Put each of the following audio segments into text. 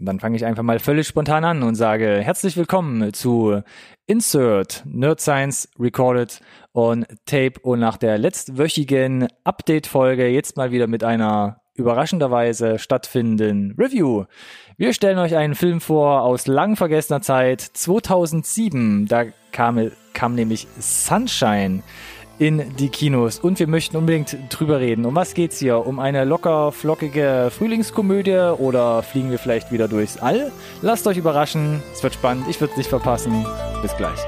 Dann fange ich einfach mal völlig spontan an und sage herzlich willkommen zu Insert Nerd Science Recorded on Tape und nach der letztwöchigen Update-Folge jetzt mal wieder mit einer überraschenderweise stattfindenden Review. Wir stellen euch einen Film vor aus lang vergessener Zeit, 2007. Da kam, kam nämlich Sunshine in die Kinos und wir möchten unbedingt drüber reden. Um was geht's hier? Um eine locker flockige Frühlingskomödie oder fliegen wir vielleicht wieder durchs All? Lasst euch überraschen, es wird spannend, ich würde es nicht verpassen. Bis gleich.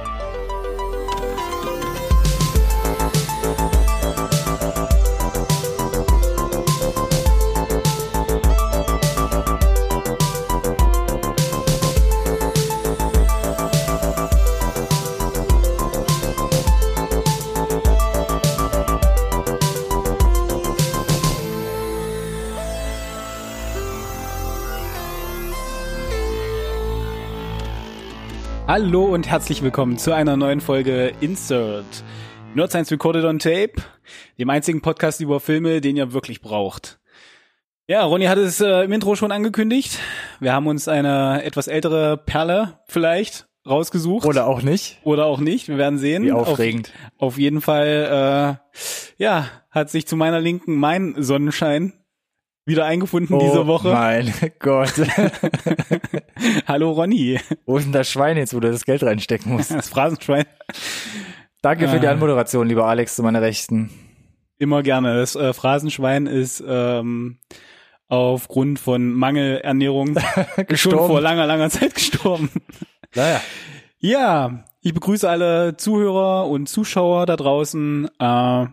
Hallo und herzlich willkommen zu einer neuen Folge Insert. Nerd Science Recorded on Tape, dem einzigen Podcast über Filme, den ihr wirklich braucht. Ja, Ronny hat es äh, im Intro schon angekündigt. Wir haben uns eine etwas ältere Perle vielleicht rausgesucht. Oder auch nicht. Oder auch nicht. Wir werden sehen. Wie aufregend. Auf, auf jeden Fall, äh, ja, hat sich zu meiner Linken mein Sonnenschein wieder eingefunden oh diese Woche. Mein Gott. Hallo Ronny. Wo ist denn das Schwein jetzt, wo du das Geld reinstecken musst? Das Phrasenschwein. Danke für die Anmoderation, lieber Alex, zu meiner Rechten. Immer gerne. Das äh, Phrasenschwein ist ähm, aufgrund von Mangelernährung schon vor langer, langer Zeit gestorben. Naja. Ja, ich begrüße alle Zuhörer und Zuschauer da draußen. Äh,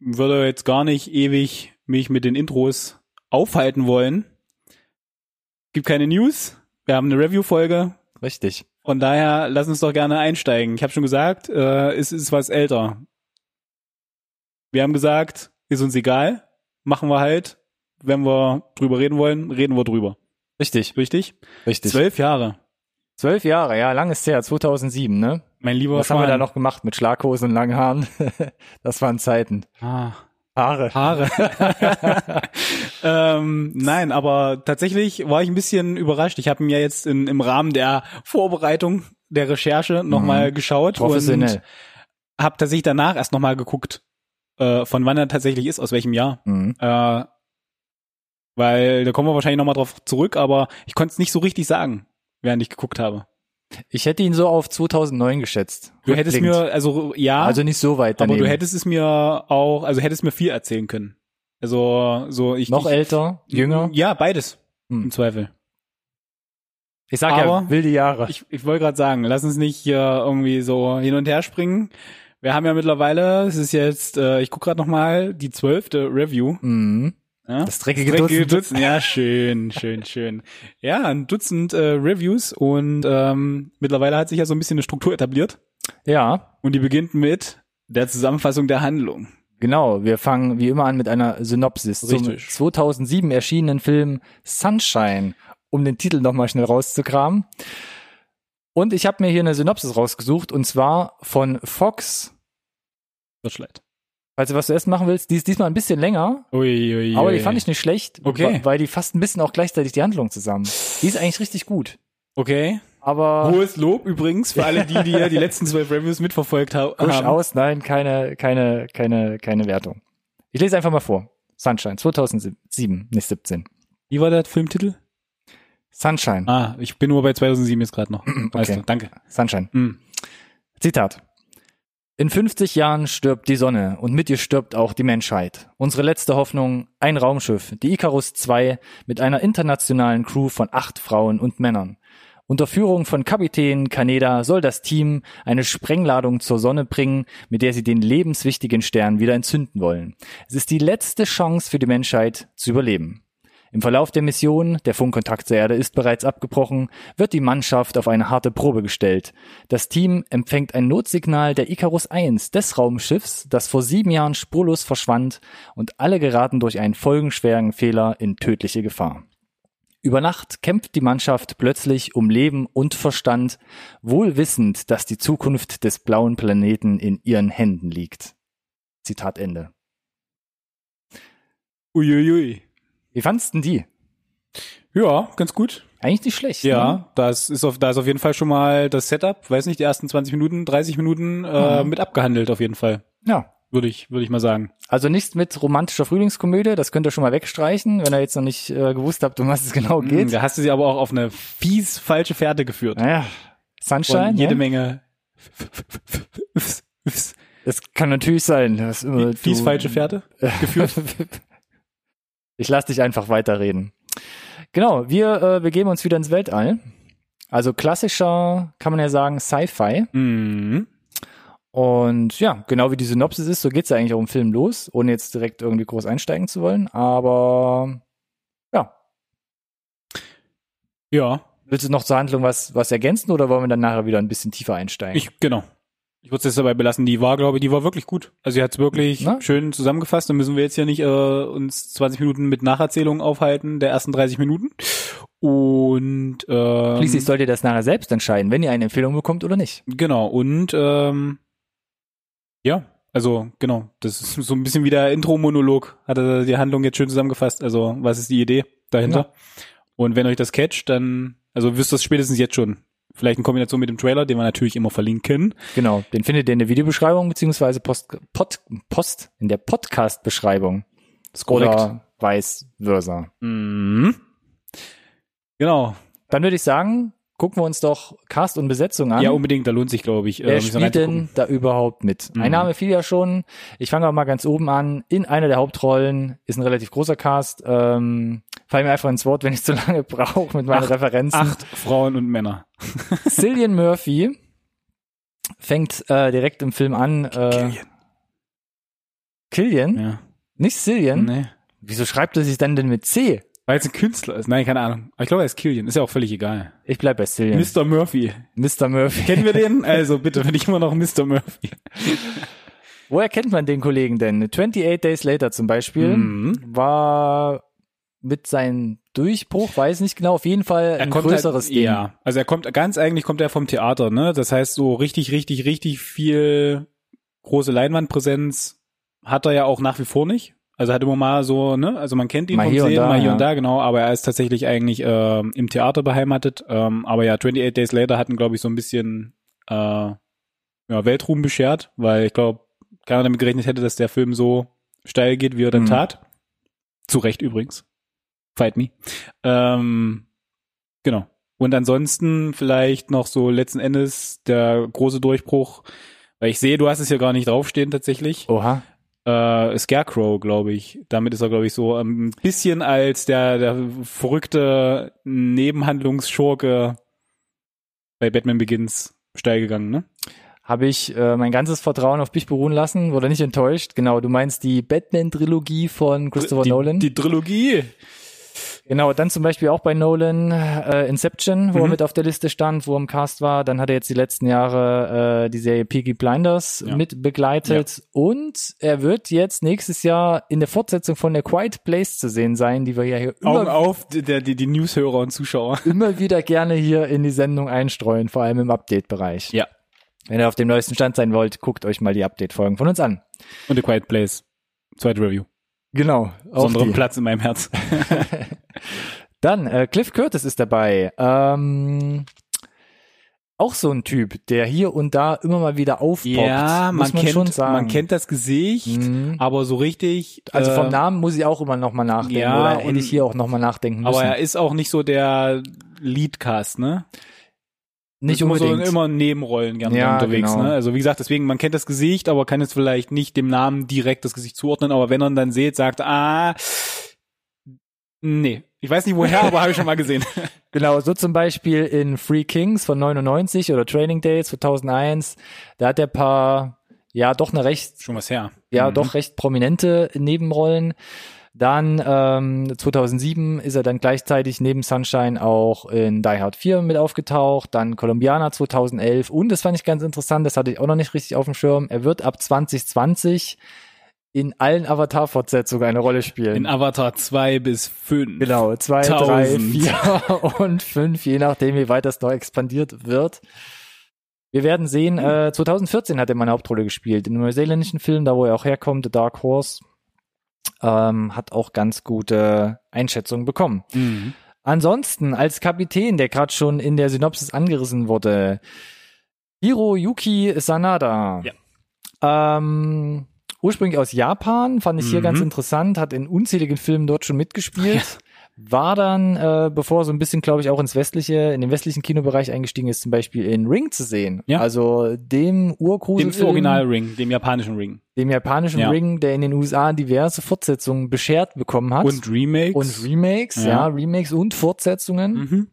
würde jetzt gar nicht ewig mich mit den Intros aufhalten wollen. Gibt keine News. Wir haben eine Review-Folge. Richtig. Von daher lass uns doch gerne einsteigen. Ich habe schon gesagt, äh, es ist was älter. Wir haben gesagt, ist uns egal, machen wir halt. Wenn wir drüber reden wollen, reden wir drüber. Richtig. Richtig? Richtig. Zwölf Jahre. Zwölf Jahre, ja, lang ist her, 2007, ne? Mein lieber Was haben wir da noch gemacht mit Schlaghosen und langen Haaren? das waren Zeiten. Ah. Haare. Haare. ähm, nein, aber tatsächlich war ich ein bisschen überrascht. Ich habe mir jetzt in, im Rahmen der Vorbereitung der Recherche nochmal mhm. geschaut Professionell. und habe tatsächlich danach erst nochmal geguckt, äh, von wann er tatsächlich ist, aus welchem Jahr. Mhm. Äh, weil da kommen wir wahrscheinlich nochmal drauf zurück, aber ich konnte es nicht so richtig sagen, während ich geguckt habe. Ich hätte ihn so auf 2009 geschätzt. Du hättest mir, also ja. Also nicht so weit daneben. Aber du hättest es mir auch, also hättest mir viel erzählen können. Also so ich. Noch ich, älter, jünger? Ja, beides. Hm. Im Zweifel. Ich sag Aber ja, wilde Jahre. Ich, ich wollte gerade sagen, lass uns nicht hier irgendwie so hin und her springen. Wir haben ja mittlerweile, es ist jetzt, äh, ich guck gerade noch mal die zwölfte Review. Mhm. Ja? Das dreckige, Das dreckige Dutzend. Dutzend. Ja, schön, schön, schön. Ja, ein Dutzend äh, Reviews und ähm, mittlerweile hat sich ja so ein bisschen eine Struktur etabliert. Ja, Und die beginnt mit der Zusammenfassung der Handlung. genau. Wir fangen wie immer an mit einer Synopsis Richtig. zum 2007 erschienenen Film Sunshine, um den Titel nochmal schnell rauszukramen. Und ich habe mir hier eine Synopsis rausgesucht und zwar von Fox. Schlecht. Falls du was zu essen machen willst, die ist diesmal ein bisschen länger, Ui, ui, aber die fand ich nicht schlecht, Okay. weil die fasst ein bisschen auch gleichzeitig die Handlung zusammen. Die ist eigentlich richtig gut. Okay. Aber Hohes Lob übrigens für alle, die, die ja die letzten zwölf Reviews mitverfolgt ha haben. durchaus, nein, keine, keine, keine, keine Wertung. Ich lese einfach mal vor. Sunshine, 2007, nicht 17. Wie war der Filmtitel? Sunshine, Ah, ich bin nur bei 2007 jetzt gerade noch. Weißt Okay. du, danke. Sunshine. Hm. Zitat. In 50 Jahren stirbt die Sonne und mit ihr stirbt auch die Menschheit. Unsere letzte Hoffnung, ein Raumschiff, die Icarus II, mit einer internationalen Crew von acht Frauen und Männern. Unter Führung von Kapitän Kaneda soll das Team eine Sprengladung zur Sonne bringen, mit der sie den lebenswichtigen Stern wieder entzünden wollen. Es ist die letzte Chance für die Menschheit zu überleben. Im Verlauf der Mission, der Funkkontakt zur Erde ist bereits abgebrochen, wird die Mannschaft auf eine harte Probe gestellt. Das Team empfängt ein Notsignal der Icarus 1 des Raumschiffs, das vor sieben Jahren spurlos verschwand und alle geraten durch einen folgenschweren Fehler in tödliche Gefahr. Über Nacht kämpft die Mannschaft plötzlich um Leben und Verstand, wohl wissend, dass die Zukunft des blauen Planeten in ihren Händen liegt. Zitat Ende. Uiuiui. Wie fandst denn die? Ja, ganz gut. Eigentlich nicht schlecht. Ne? Ja, das ist auf, da ist auf jeden Fall schon mal das Setup, weiß nicht, die ersten 20 Minuten, 30 Minuten äh, Mhm. mit abgehandelt auf jeden Fall. Ja. Würde ich, würde ich mal sagen. Also nichts mit romantischer Frühlingskomödie, das könnt ihr schon mal wegstreichen, wenn ihr jetzt noch nicht äh, gewusst habt, um was es genau Hm, geht. Da hast du sie aber auch auf eine fies falsche Fährte geführt. Naja, Sunshine, Und jede ja? Menge das kann natürlich sein. dass immer fies falsche Fährte geführt. Ich lass dich einfach weiterreden. Genau, wir äh, begeben uns wieder ins Weltall. Also klassischer, kann man ja sagen, Sci-Fi. Mhm. Und ja, genau wie die Synopsis ist, so geht's ja eigentlich auch im Film los, ohne jetzt direkt irgendwie groß einsteigen zu wollen. Aber ja, Ja, willst du noch zur Handlung was, was ergänzen oder wollen wir dann nachher wieder ein bisschen tiefer einsteigen? ich, genau. Ich würde es jetzt dabei belassen. Die war, glaube ich, die war wirklich gut. Also sie hat es wirklich Na? schön zusammengefasst. Dann müssen wir jetzt ja nicht äh, uns 20 Minuten mit Nacherzählungen aufhalten der ersten 30 Minuten. Und ähm, Schließlich sollt ihr das nachher selbst entscheiden, wenn ihr eine Empfehlung bekommt oder nicht. Genau, und ähm, ja, also genau, das ist so ein bisschen wie der Intro-Monolog, hat er die Handlung jetzt schön zusammengefasst. Also, was ist die Idee dahinter? Und wenn euch das catcht, dann, also wisst ihr es spätestens jetzt schon. Vielleicht in Kombination mit dem Trailer, den wir natürlich immer verlinken. Genau, den findet ihr in der Videobeschreibung beziehungsweise Post, Pod, Post in der Podcast-Beschreibung. Oder vice versa. Mhm. Genau. Dann würde ich sagen, gucken wir uns doch Cast und Besetzung an. Ja, unbedingt, da lohnt sich, glaube ich. Wer äh, bisschen spielt denn da überhaupt mit? Mhm. Ein Name fiel ja schon. Ich fange aber mal ganz oben an. In einer der Hauptrollen ist ein relativ großer Cast. Ähm, fall mir einfach ins Wort, wenn ich zu lange brauche mit meinen Acht- Referenzen. Acht Frauen und Männer. Cillian Murphy fängt äh, direkt im Film an. Äh, Killian? Ja. Nicht Cillian? Nee. Wieso schreibt er sich dann denn mit C? Weil es ein Künstler ist. Nein, keine Ahnung. Aber ich glaube, er ist Killian. Ist ja auch völlig egal. Ich bleib bei Cillian. Mr. Murphy. Mr. Murphy. Kennen wir den? Also bitte, bin ich immer noch Mr. Murphy. Woher kennt man den Kollegen denn? 28 Days Later zum Beispiel Mhm. war mit seinem Durchbruch, weiß nicht genau, auf jeden Fall ein größeres halt, Ding. Ja, also er kommt ganz eigentlich kommt er vom Theater, ne? Das heißt so richtig, richtig, richtig viel große Leinwandpräsenz hat er ja auch nach wie vor nicht. Also hat immer mal so, ne? Also man kennt ihn Mal vom hier und Sehen, da, mal hier ja. und da, genau. Aber er ist tatsächlich eigentlich ähm, im Theater beheimatet. Ähm, aber ja, 28 Days Later hatten, glaube ich, so ein bisschen äh, ja, Weltruhm beschert, weil ich glaube, keiner damit gerechnet hätte, dass der Film so steil geht, wie er dann Mhm. tat. Zu Recht übrigens. Fight me. Ähm, genau. Und ansonsten vielleicht noch so letzten Endes der große Durchbruch, weil ich sehe, du hast es ja gar nicht draufstehen tatsächlich. Oha. Äh, Scarecrow, glaube ich. Damit ist er, glaube ich, so ein bisschen als der, der verrückte Nebenhandlungsschurke bei Batman Begins steil gegangen, ne? Habe ich äh, mein ganzes Vertrauen auf dich beruhen lassen, wurde nicht enttäuscht. Genau, du meinst die Batman-Trilogie von Christopher die, Nolan. Die Trilogie. Genau, dann zum Beispiel auch bei Nolan äh, Inception, wo er Mhm. mit auf der Liste stand, wo er im Cast war. Dann hat er jetzt die letzten Jahre äh, die Serie Peaky Blinders Ja. mit begleitet. Und er wird jetzt nächstes Jahr in der Fortsetzung von der Quiet Place zu sehen sein, die wir ja hier Augen immer, auf, der, die, die Newshörer und Zuschauer. immer wieder gerne hier in die Sendung einstreuen, vor allem im Update-Bereich. Ja. Wenn ihr auf dem neuesten Stand sein wollt, guckt euch mal die Update-Folgen von uns an. Und The Quiet Place. Zweite Review. Genau. Besonderen. Platz in meinem Herz. Dann, äh, Cliff Curtis ist dabei. Ähm, auch so ein Typ, der hier und da immer mal wieder aufpoppt. Ja, muss man, man kennt, schon sagen. man kennt das Gesicht, Mhm. aber so richtig. Also vom äh, Namen muss ich auch immer noch mal nachdenken. ja, oder hätte ich hier auch noch mal nachdenken müssen. Aber er ist auch nicht so der Leadcast, ne? Nicht immer unbedingt. So immer Nebenrollen gerne Ja, unterwegs, genau. ne? Also wie gesagt, deswegen, man kennt das Gesicht, aber kann jetzt vielleicht nicht dem Namen direkt das Gesicht zuordnen, aber wenn er ihn dann sieht, sagt, ah, nee. Ich weiß nicht woher, aber habe ich schon mal gesehen. Genau, so zum Beispiel in Free Kings von 99 oder Training Days 2001. Da hat er paar, ja, doch eine recht schon was her. ja Mhm. doch recht prominente Nebenrollen. Dann ähm, 2007 ist er dann gleichzeitig neben Sunshine auch in Die Hard 4 mit aufgetaucht, dann Colombiana 2011 und das fand ich ganz interessant, das hatte ich auch noch nicht richtig auf dem Schirm. Er wird ab 2020 in allen Avatar-Fortsetzungen eine Rolle spielen. In Avatar 2 bis 5. Genau, zwei, drei, Tausend. vier und fünf, je nachdem, wie weit das noch expandiert wird. Wir werden sehen, äh, 2014 hat er meine Hauptrolle gespielt, in einem neuseeländischen Film, da wo er auch herkommt, The Dark Horse, ähm, hat auch ganz gute Einschätzungen bekommen. Mhm. Ansonsten als Kapitän, der gerade schon in der Synopsis angerissen wurde, Hiroyuki Sanada. Ja. Ähm, ursprünglich aus Japan, fand ich hier Mhm. ganz interessant, hat in unzähligen Filmen dort schon mitgespielt. War dann, äh, bevor so ein bisschen, glaube ich, auch ins westliche, in den westlichen Kinobereich eingestiegen ist, zum Beispiel in Ring zu sehen. Ja. Also dem Urgrusel. Dem Original Ring, dem japanischen Ring. dem japanischen Ja. Ring, der in den USA diverse Fortsetzungen beschert bekommen hat. Und Remakes. und Remakes, ja. Ja. Remakes und Fortsetzungen. mhm.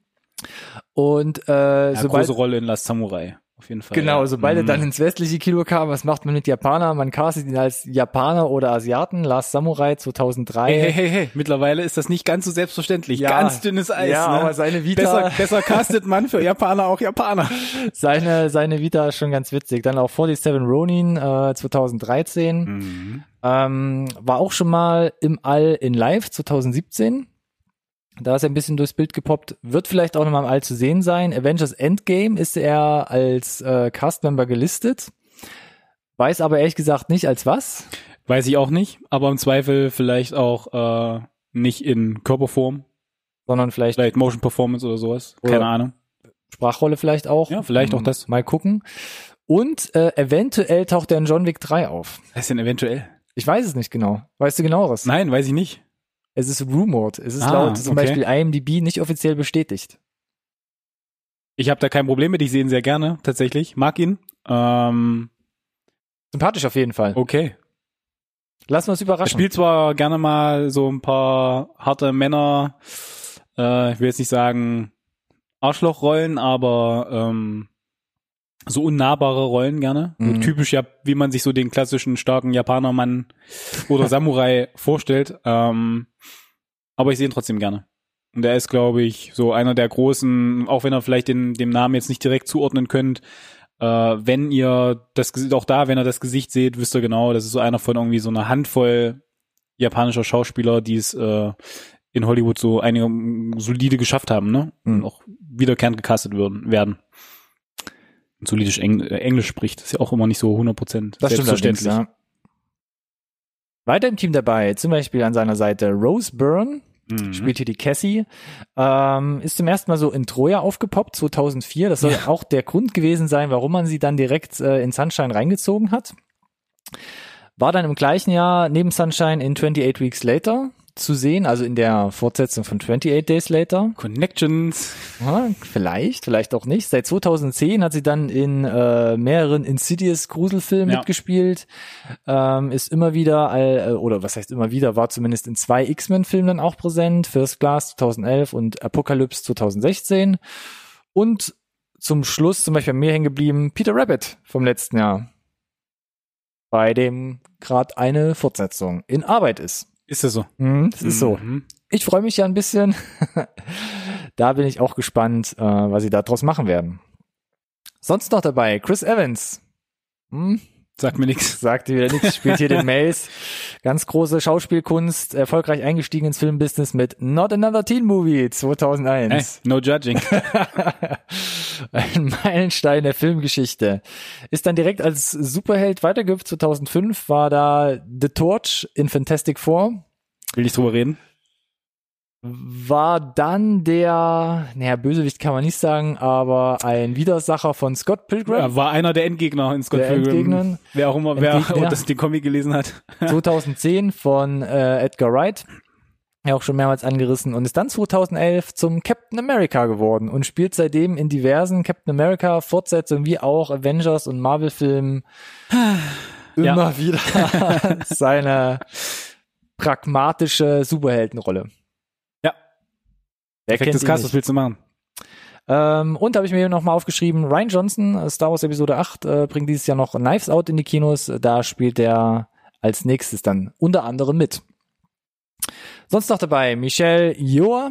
Und äh, ja, sobald große Rolle in Last Samurai. Auf jeden Fall. Genau, ja. sobald er Mhm. dann ins westliche Kino kam, was macht man mit Japaner? Man castet ihn als Japaner oder Asiaten. Last Samurai 2003. Hey, hey, hey, hey. Mittlerweile ist das nicht ganz so selbstverständlich. Ja. ganz dünnes Eis. Ja, ne? aber seine Vita- Besser, besser castet man für Japaner auch Japaner. Seine, seine Vita ist schon ganz witzig. Dann auch 47 Ronin äh, 2013. Mhm. Ähm, war auch schon mal im All in Live 2017. Da ist er ein bisschen durchs Bild gepoppt. Wird vielleicht auch noch mal im All zu sehen sein. Avengers Endgame ist er als äh, Castmember gelistet. Weiß aber ehrlich gesagt nicht als was. Weiß ich auch nicht, aber im Zweifel vielleicht auch äh, nicht in Körperform, Sondern vielleicht vielleicht Motion Performance oder sowas. Oder- Keine Ahnung. Sprachrolle vielleicht auch. Ja, vielleicht auch Hm, das. Mal gucken. Und äh, eventuell taucht er in John Wick 3 auf. Was ist denn eventuell? Ich weiß es nicht genau. Weißt du genaueres? Nein, weiß ich nicht. Es ist rumored. Es ist Ah, laut zum okay. Beispiel IMDb nicht offiziell bestätigt. Ich habe da kein Problem mit. Ich sehe ihn sehr gerne, tatsächlich. Mag ihn. Ähm, Sympathisch auf jeden Fall. okay. Lassen wir uns Er überraschen. spielt zwar gerne mal so ein paar harte Männer, äh, ich will jetzt nicht sagen Arschlochrollen, aber ähm, so unnahbare Rollen gerne. Mhm. So typisch ja, wie man sich so den klassischen starken Japanermann oder Samurai vorstellt. Ähm, aber ich sehe ihn trotzdem gerne. Und er ist, glaube ich, so einer der großen, auch wenn er vielleicht den, dem Namen jetzt nicht direkt zuordnen könnt, äh, wenn ihr das Gesicht, auch da, wenn ihr das Gesicht seht, wisst ihr genau, das ist so einer von irgendwie so einer Handvoll japanischer Schauspieler, die es äh, in Hollywood so einige solide geschafft haben, ne? Und Mhm. auch wiederkehrend gecastet würden, werden. Und solidisch Eng äh, Englisch spricht, ist ja auch immer nicht so 100% Das stimmt allerdings, selbstverständlich. ja. Weiter im Team dabei, zum Beispiel an seiner Seite Rose Byrne, Mhm. spielt hier die Cassie, ähm, ist zum ersten Mal so in Troja aufgepoppt, 2004. Das soll Ja. auch der Grund gewesen sein, warum man sie dann direkt äh, in Sunshine reingezogen hat. War dann im gleichen Jahr neben Sunshine in 28 Weeks Later zu sehen, also in der Fortsetzung von 28 Days Later. Connections. Ja, vielleicht, vielleicht auch nicht. Seit 2010 hat sie dann in äh, mehreren Insidious Gruselfilmen Ja. mitgespielt. Ähm, ist immer wieder, all, äh, oder was heißt immer wieder, war zumindest in zwei X-Men-Filmen dann auch präsent. First Class 2011 und Apocalypse 2016. Und zum Schluss zum Beispiel bei mir hängen geblieben Peter Rabbit vom letzten Jahr. Bei dem gerade eine Fortsetzung in Arbeit ist. Ist das so? Mhm, das ist so Mhm. ich freue mich ja ein bisschen. da bin ich auch gespannt, äh, was sie da draus machen werden. Sonst noch dabei, Chris Evans. Hm, Sagt mir nichts. sagt wieder nichts, spielt hier den Mace. Ganz große Schauspielkunst, erfolgreich eingestiegen ins Filmbusiness mit Not Another Teen Movie Hey, 2001. no judging. Ein Meilenstein der Filmgeschichte. Ist dann direkt als Superheld weitergehüpft. 2005 war da The Torch in Fantastic Four. Will nicht drüber reden. War dann der, naja, Bösewicht kann man nicht sagen, aber ein Widersacher von Scott Pilgrim. Ja, war einer der Endgegner in Scott Der Pilgrim. Endgegner. Wer auch immer, wer Endgegner. das den Comic gelesen hat. 2010 von äh, Edgar Wright. Ja, auch schon mehrmals angerissen und ist dann 2011 zum Captain America geworden und spielt seitdem in diversen Captain America Fortsetzungen wie auch Avengers und Marvel Filmen Ja. immer wieder seine pragmatische Superheldenrolle. Wer kennt Perfektes ihn Cast, nicht? was willst du machen? Ähm, und da habe ich mir nochmal aufgeschrieben, Ryan Johnson, äh, Star Wars Episode 8, äh, bringt dieses Jahr noch Knives Out in die Kinos. Da spielt er als nächstes dann unter anderem mit. Sonst noch dabei Michelle Yeoh.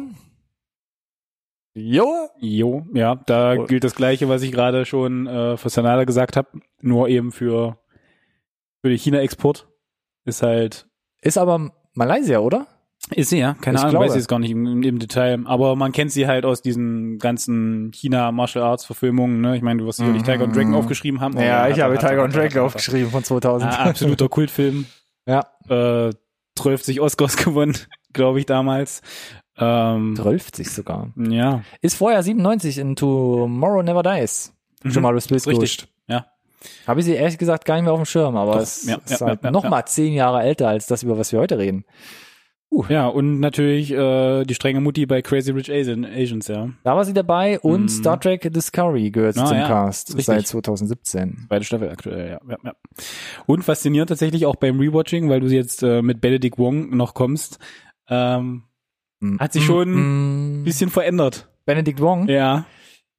Yeoh? Jo, ja, da Oh. gilt das Gleiche, was ich gerade schon äh, für Sanada gesagt habe, nur eben für, für den China-Export. Ist halt, Ist aber Malaysia, oder? Ist sie ja, keine Ich Ahnung, glaube. weiß ich jetzt gar nicht im, im Detail, aber man kennt sie halt aus diesen ganzen China-Martial Arts-Verfilmungen, ne? Ich meine, du wirst sicherlich Mhm. Tiger und Dragon aufgeschrieben haben. Ja, ich habe hat- Tiger und Dragon aufgeschrieben von 2000. Ah, absoluter Kultfilm. Ja. Äh, 12 Oscars gewonnen, glaube ich, damals. Ähm, 12 sogar. ja, Ist vorher 97 in Tomorrow Never Dies. Schon mal richtig. gehuscht. Ja. Habe ich sie ehrlich gesagt gar nicht mehr auf dem Schirm, aber Doch, es ja, ist ja, halt ja, noch ja. mal zehn Jahre älter als das, über was wir heute reden. Ja, und natürlich äh, die strenge Mutti bei Crazy Rich Asian, Asians, ja. Da war sie dabei und Mhm. Star Trek Discovery gehört Ah, zum ja, Cast richtig. seit 2017. Beide Staffel aktuell, ja, ja, ja. Und faszinierend tatsächlich auch beim Rewatching, weil du jetzt äh, mit Benedict Wong noch kommst, ähm, Hat sich schon ein bisschen verändert. Benedict Wong? Ja.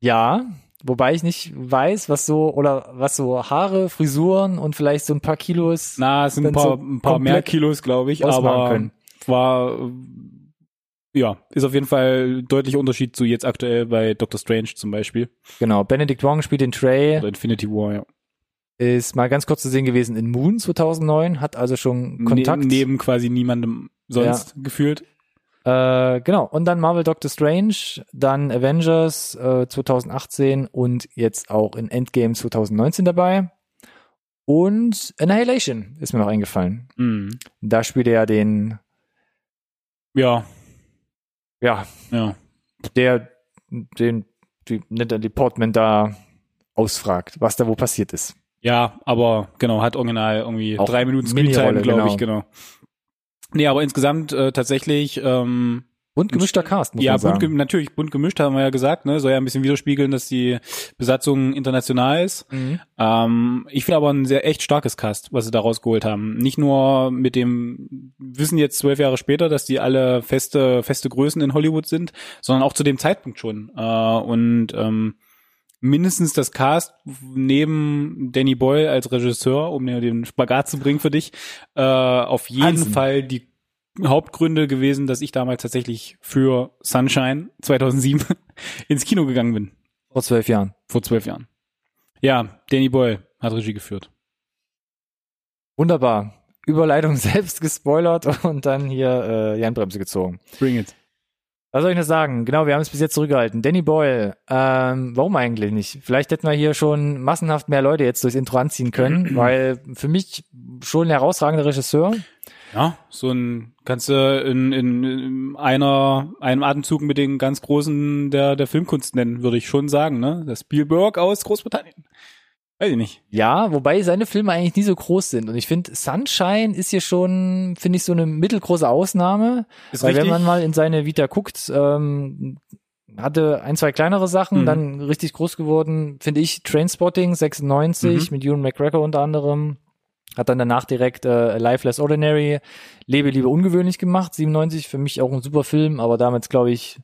Ja, wobei ich nicht weiß, was so oder was so Haare, Frisuren und vielleicht so ein paar Kilos. Na, es sind ein paar, so ein paar mehr Kilos, glaube ich, aber können. War ja, ist auf jeden Fall deutlicher Unterschied zu jetzt aktuell bei Doctor Strange zum Beispiel. Genau, Benedict Wong spielt den Trey, Oder Infinity War, ja. ist mal ganz kurz zu sehen gewesen in Moon 2009, hat also schon Kontakt. Ne neben quasi niemandem sonst gefühlt. Äh, genau, und dann Marvel Doctor Strange, dann Avengers äh, 2018 und jetzt auch in Endgame 2019 dabei. Und Annihilation ist mir noch eingefallen. Mhm. Da spielt er ja den, Ja, ja, ja. der den die, Natalie Portman da ausfragt, was da wo passiert ist. Ja, aber genau, hat original irgendwie Auch drei Minuten Screentime, glaube genau. ich, genau. Nee, aber insgesamt äh, tatsächlich ähm, Und gemischter Cast, muss ja, man sagen. bunt, gem- natürlich bunt gemischt, haben wir ja gesagt, ne? Soll ja ein bisschen widerspiegeln, dass die Besatzung international ist. Mhm. Ähm, ich finde aber ein sehr echt starkes Cast, was sie da rausgeholt haben. Nicht nur mit dem Wissen jetzt zwölf Jahre später, dass die alle feste, feste Größen in Hollywood sind, sondern auch zu dem Zeitpunkt schon. Äh, und ähm, mindestens das Cast neben Danny Boyle als Regisseur, um den Spagat zu bringen für dich, äh, auf jeden Hansen. Fall die Hauptgründe gewesen, dass ich damals tatsächlich für Sunshine 2007 ins Kino gegangen bin, Vor zwölf Jahren. vor zwölf Jahren. Ja, Danny Boyle hat Regie geführt. Wunderbar. Überleitung selbst gespoilert und dann hier äh, die Handbremse gezogen. Bring it. Was soll ich noch sagen? Genau, wir haben es bis jetzt zurückgehalten. Danny Boyle, ähm, warum eigentlich nicht? Vielleicht hätten wir hier schon massenhaft mehr Leute jetzt durchs Intro anziehen können, weil für mich schon ein herausragender Regisseur. Ja, so ein kannst du in, in, in einer einem Atemzug mit den ganz großen der der Filmkunst nennen, würde ich schon sagen, ne? Der Spielberg aus Großbritannien. Weiß ich nicht. Ja, wobei seine Filme eigentlich nie so groß sind. Und ich finde, Sunshine ist hier schon, finde ich, so eine mittelgroße Ausnahme. Ist Weil richtig. wenn man mal in seine Vita guckt, ähm, hatte ein, zwei kleinere Sachen, Mhm. dann richtig groß geworden, finde ich, Trainspotting 96 Mhm. mit Ewan McGregor unter anderem. Hat dann danach direkt äh, Life Less Ordinary, Lebe, Liebe, Ungewöhnlich gemacht, 97, für mich auch ein super Film, aber damals, glaube ich,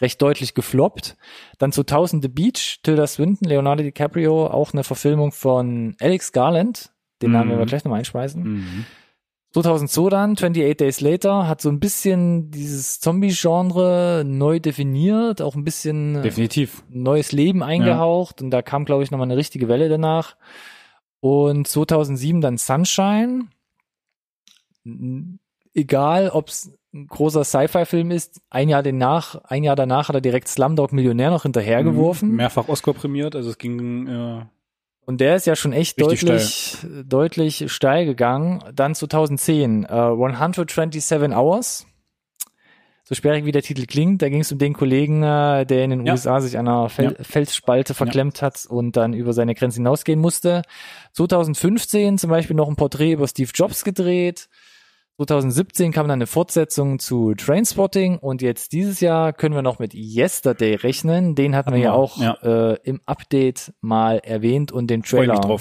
recht deutlich gefloppt. Dann 2000 The Beach, Tilda Swinton, Leonardo DiCaprio, auch eine Verfilmung von Alex Garland, den Namen Mhm. werden wir gleich nochmal einschmeißen. Mhm. 2002 dann, 28 Days Later, hat so ein bisschen dieses Zombie-Genre neu definiert, auch ein bisschen Definitiv. neues Leben eingehaucht und da kam, glaube ich, nochmal eine richtige Welle danach. Und 2007 dann Sunshine. Egal, ob es ein großer Sci-Fi-Film ist, ein Jahr danach, ein Jahr danach hat er direkt Slumdog Millionär noch hinterhergeworfen. Mhm. Mehrfach Oscar prämiert, also es ging äh, Und der ist ja schon echt deutlich, deutlich steil gegangen. Dann 2010, äh, 127 Hours. So sperrig wie der Titel klingt, da ging es um den Kollegen, äh, der in den Ja. USA sich einer Fel Felsspalte verklemmt hat und dann über seine Grenzen hinausgehen musste. 2015 zum Beispiel noch ein Porträt über Steve Jobs gedreht. 2017 kam dann eine Fortsetzung zu Trainspotting und jetzt dieses Jahr können wir noch mit Yesterday rechnen. Den hatten wir ja auch ja. Äh, im Update mal erwähnt und den Trailer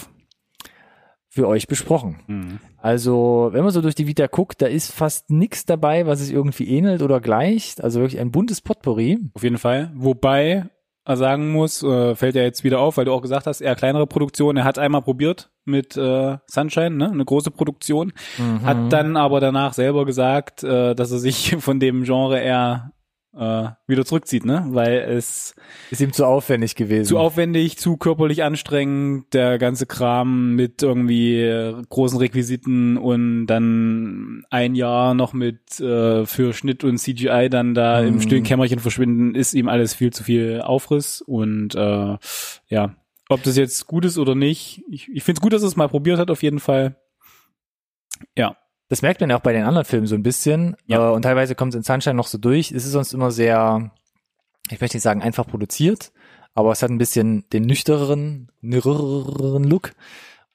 für euch besprochen. Mhm. Also, wenn man so durch die Vita guckt, da ist fast nichts dabei, was sich irgendwie ähnelt oder gleicht. Also wirklich ein buntes Potpourri. Auf jeden Fall. Wobei er sagen muss, äh, fällt ja jetzt wieder auf, weil du auch gesagt hast, eher kleinere Produktion. Er hat einmal probiert mit äh, Sunshine, ne, eine große Produktion, Mhm. hat dann aber danach selber gesagt, äh, dass er sich von dem Genre eher äh, wieder zurückzieht, ne, weil es ist ihm zu aufwendig gewesen. zu aufwendig, zu körperlich anstrengend, der ganze Kram mit irgendwie äh, großen Requisiten und dann ein Jahr noch mit äh, für Schnitt und CGI dann da im Mhm. stillen Kämmerchen verschwinden, ist ihm alles viel zu viel Aufriss und äh, ja, ob das jetzt gut ist oder nicht, ich, ich finde es gut, dass er es mal probiert hat, auf jeden Fall. Ja, Das merkt man ja auch bei den anderen Filmen so ein bisschen. Ja. Äh, und teilweise kommt es in Sunshine noch so durch. Es ist sonst immer sehr, ich möchte nicht sagen einfach produziert, aber es hat ein bisschen den nüchterneren, nüchterneren Look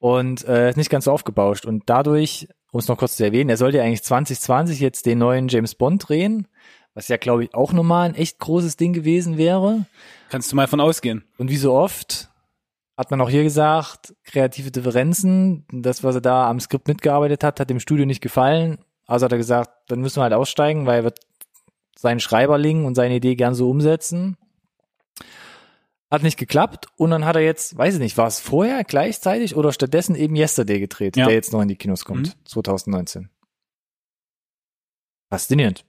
und äh, ist nicht ganz so aufgebauscht. Und dadurch, um es noch kurz zu erwähnen, er sollte ja eigentlich 2020 jetzt den neuen James Bond drehen, was ja, glaube ich, auch nochmal ein echt großes Ding gewesen wäre. Kannst du mal von ausgehen. Und wie so oft hat man auch hier gesagt, kreative Differenzen, das, was er da am Skript mitgearbeitet hat, hat dem Studio nicht gefallen. Also hat er gesagt, dann müssen wir halt aussteigen, weil er wird seinen Schreiberling und seine Idee gern so umsetzen. Hat nicht geklappt und dann hat er jetzt, weiß ich nicht, war es vorher gleichzeitig oder stattdessen eben Yesterday gedreht, Ja. der jetzt noch in die Kinos kommt, Mhm. 2019. Faszinierend.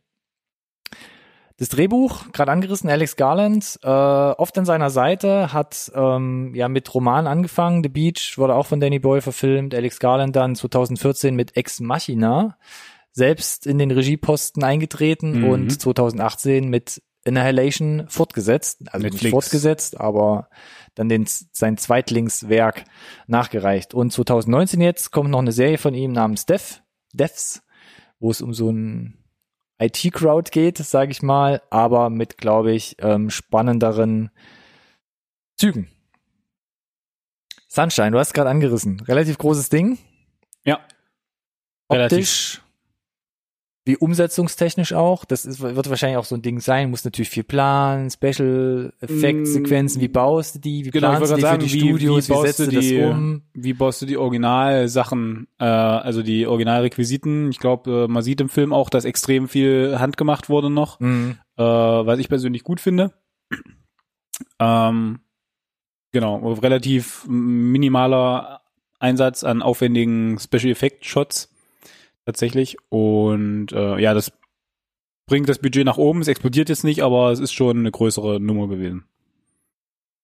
Das Drehbuch, gerade angerissen, Alex Garland, äh, oft an seiner Seite, hat ähm, ja mit Roman angefangen. The Beach wurde auch von Danny Boyle verfilmt. Alex Garland dann 2014 mit Ex Machina selbst in den Regieposten eingetreten Mhm. und 2018 mit Annihilation fortgesetzt. Also Mit nicht fortgesetzt, aber dann den, sein Zweitlingswerk nachgereicht. Und 2019 jetzt kommt noch eine Serie von ihm namens Death, Deaths, wo es um so ein IT-Crowd geht, sage ich mal, aber mit, glaube ich, ähm, spannenderen Zügen. Sunshine, du hast gerade angerissen. Relativ großes Ding. Ja. Relativ. Wie umsetzungstechnisch auch. Das ist, wird wahrscheinlich auch so ein Ding sein. Muss natürlich viel planen, Special Effects, Sequenzen. Wie baust du die? Wie Genau, planst du die gerade für sagen, die wie, Studios? wie Wie, baust setzt du du das die, um? wie baust du die Originalsachen, äh, also die Originalrequisiten? Ich glaube, äh, man sieht im Film auch, dass extrem viel handgemacht wurde noch, Mhm. äh, was ich persönlich gut finde. Ähm, genau, relativ minimaler Einsatz an aufwendigen Special Effect Shots tatsächlich und äh, ja, das bringt das Budget nach oben. Es explodiert jetzt nicht, aber es ist schon eine größere Nummer gewesen.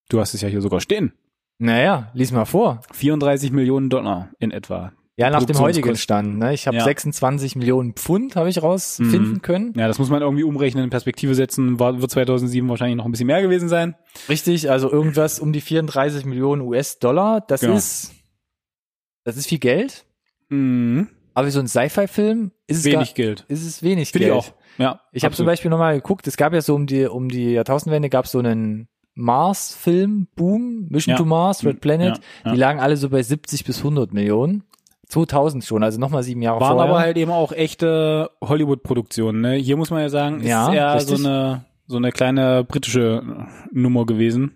Du hast es ja hier sogar stehen. Naja, lies mal vor. 34 Millionen Dollar in etwa. Ja, nach dem heutigen Stand. Ne? Ich habe Ja. 26 Millionen Pfund, habe ich rausfinden Mhm. können. Ja, das muss man irgendwie umrechnen, in Perspektive setzen. War, wird 2007 wahrscheinlich noch ein bisschen mehr gewesen sein. Richtig, also irgendwas um die 34 Millionen US-Dollar. Das Genau. ist, das ist viel Geld. Mhm. Aber für so ein Sci-Fi-Film ist es Wenig gar, Geld. ist es wenig Finde Geld. ich auch. Ja. Ich habe zum. Beispiel nochmal geguckt, es gab ja so um die, um die Jahrtausendwende gab es so einen Mars-Film-Boom, Mission Ja. to Mars, Red Planet. Ja, ja. Die lagen alle so bei 70 bis 100 Millionen. 2000 schon, also nochmal sieben Jahre Waren vorher. aber halt eben auch echte Hollywood-Produktionen. Ne? Hier muss man ja sagen, ist Ja, eher richtig. so eine so eine kleine britische Nummer gewesen.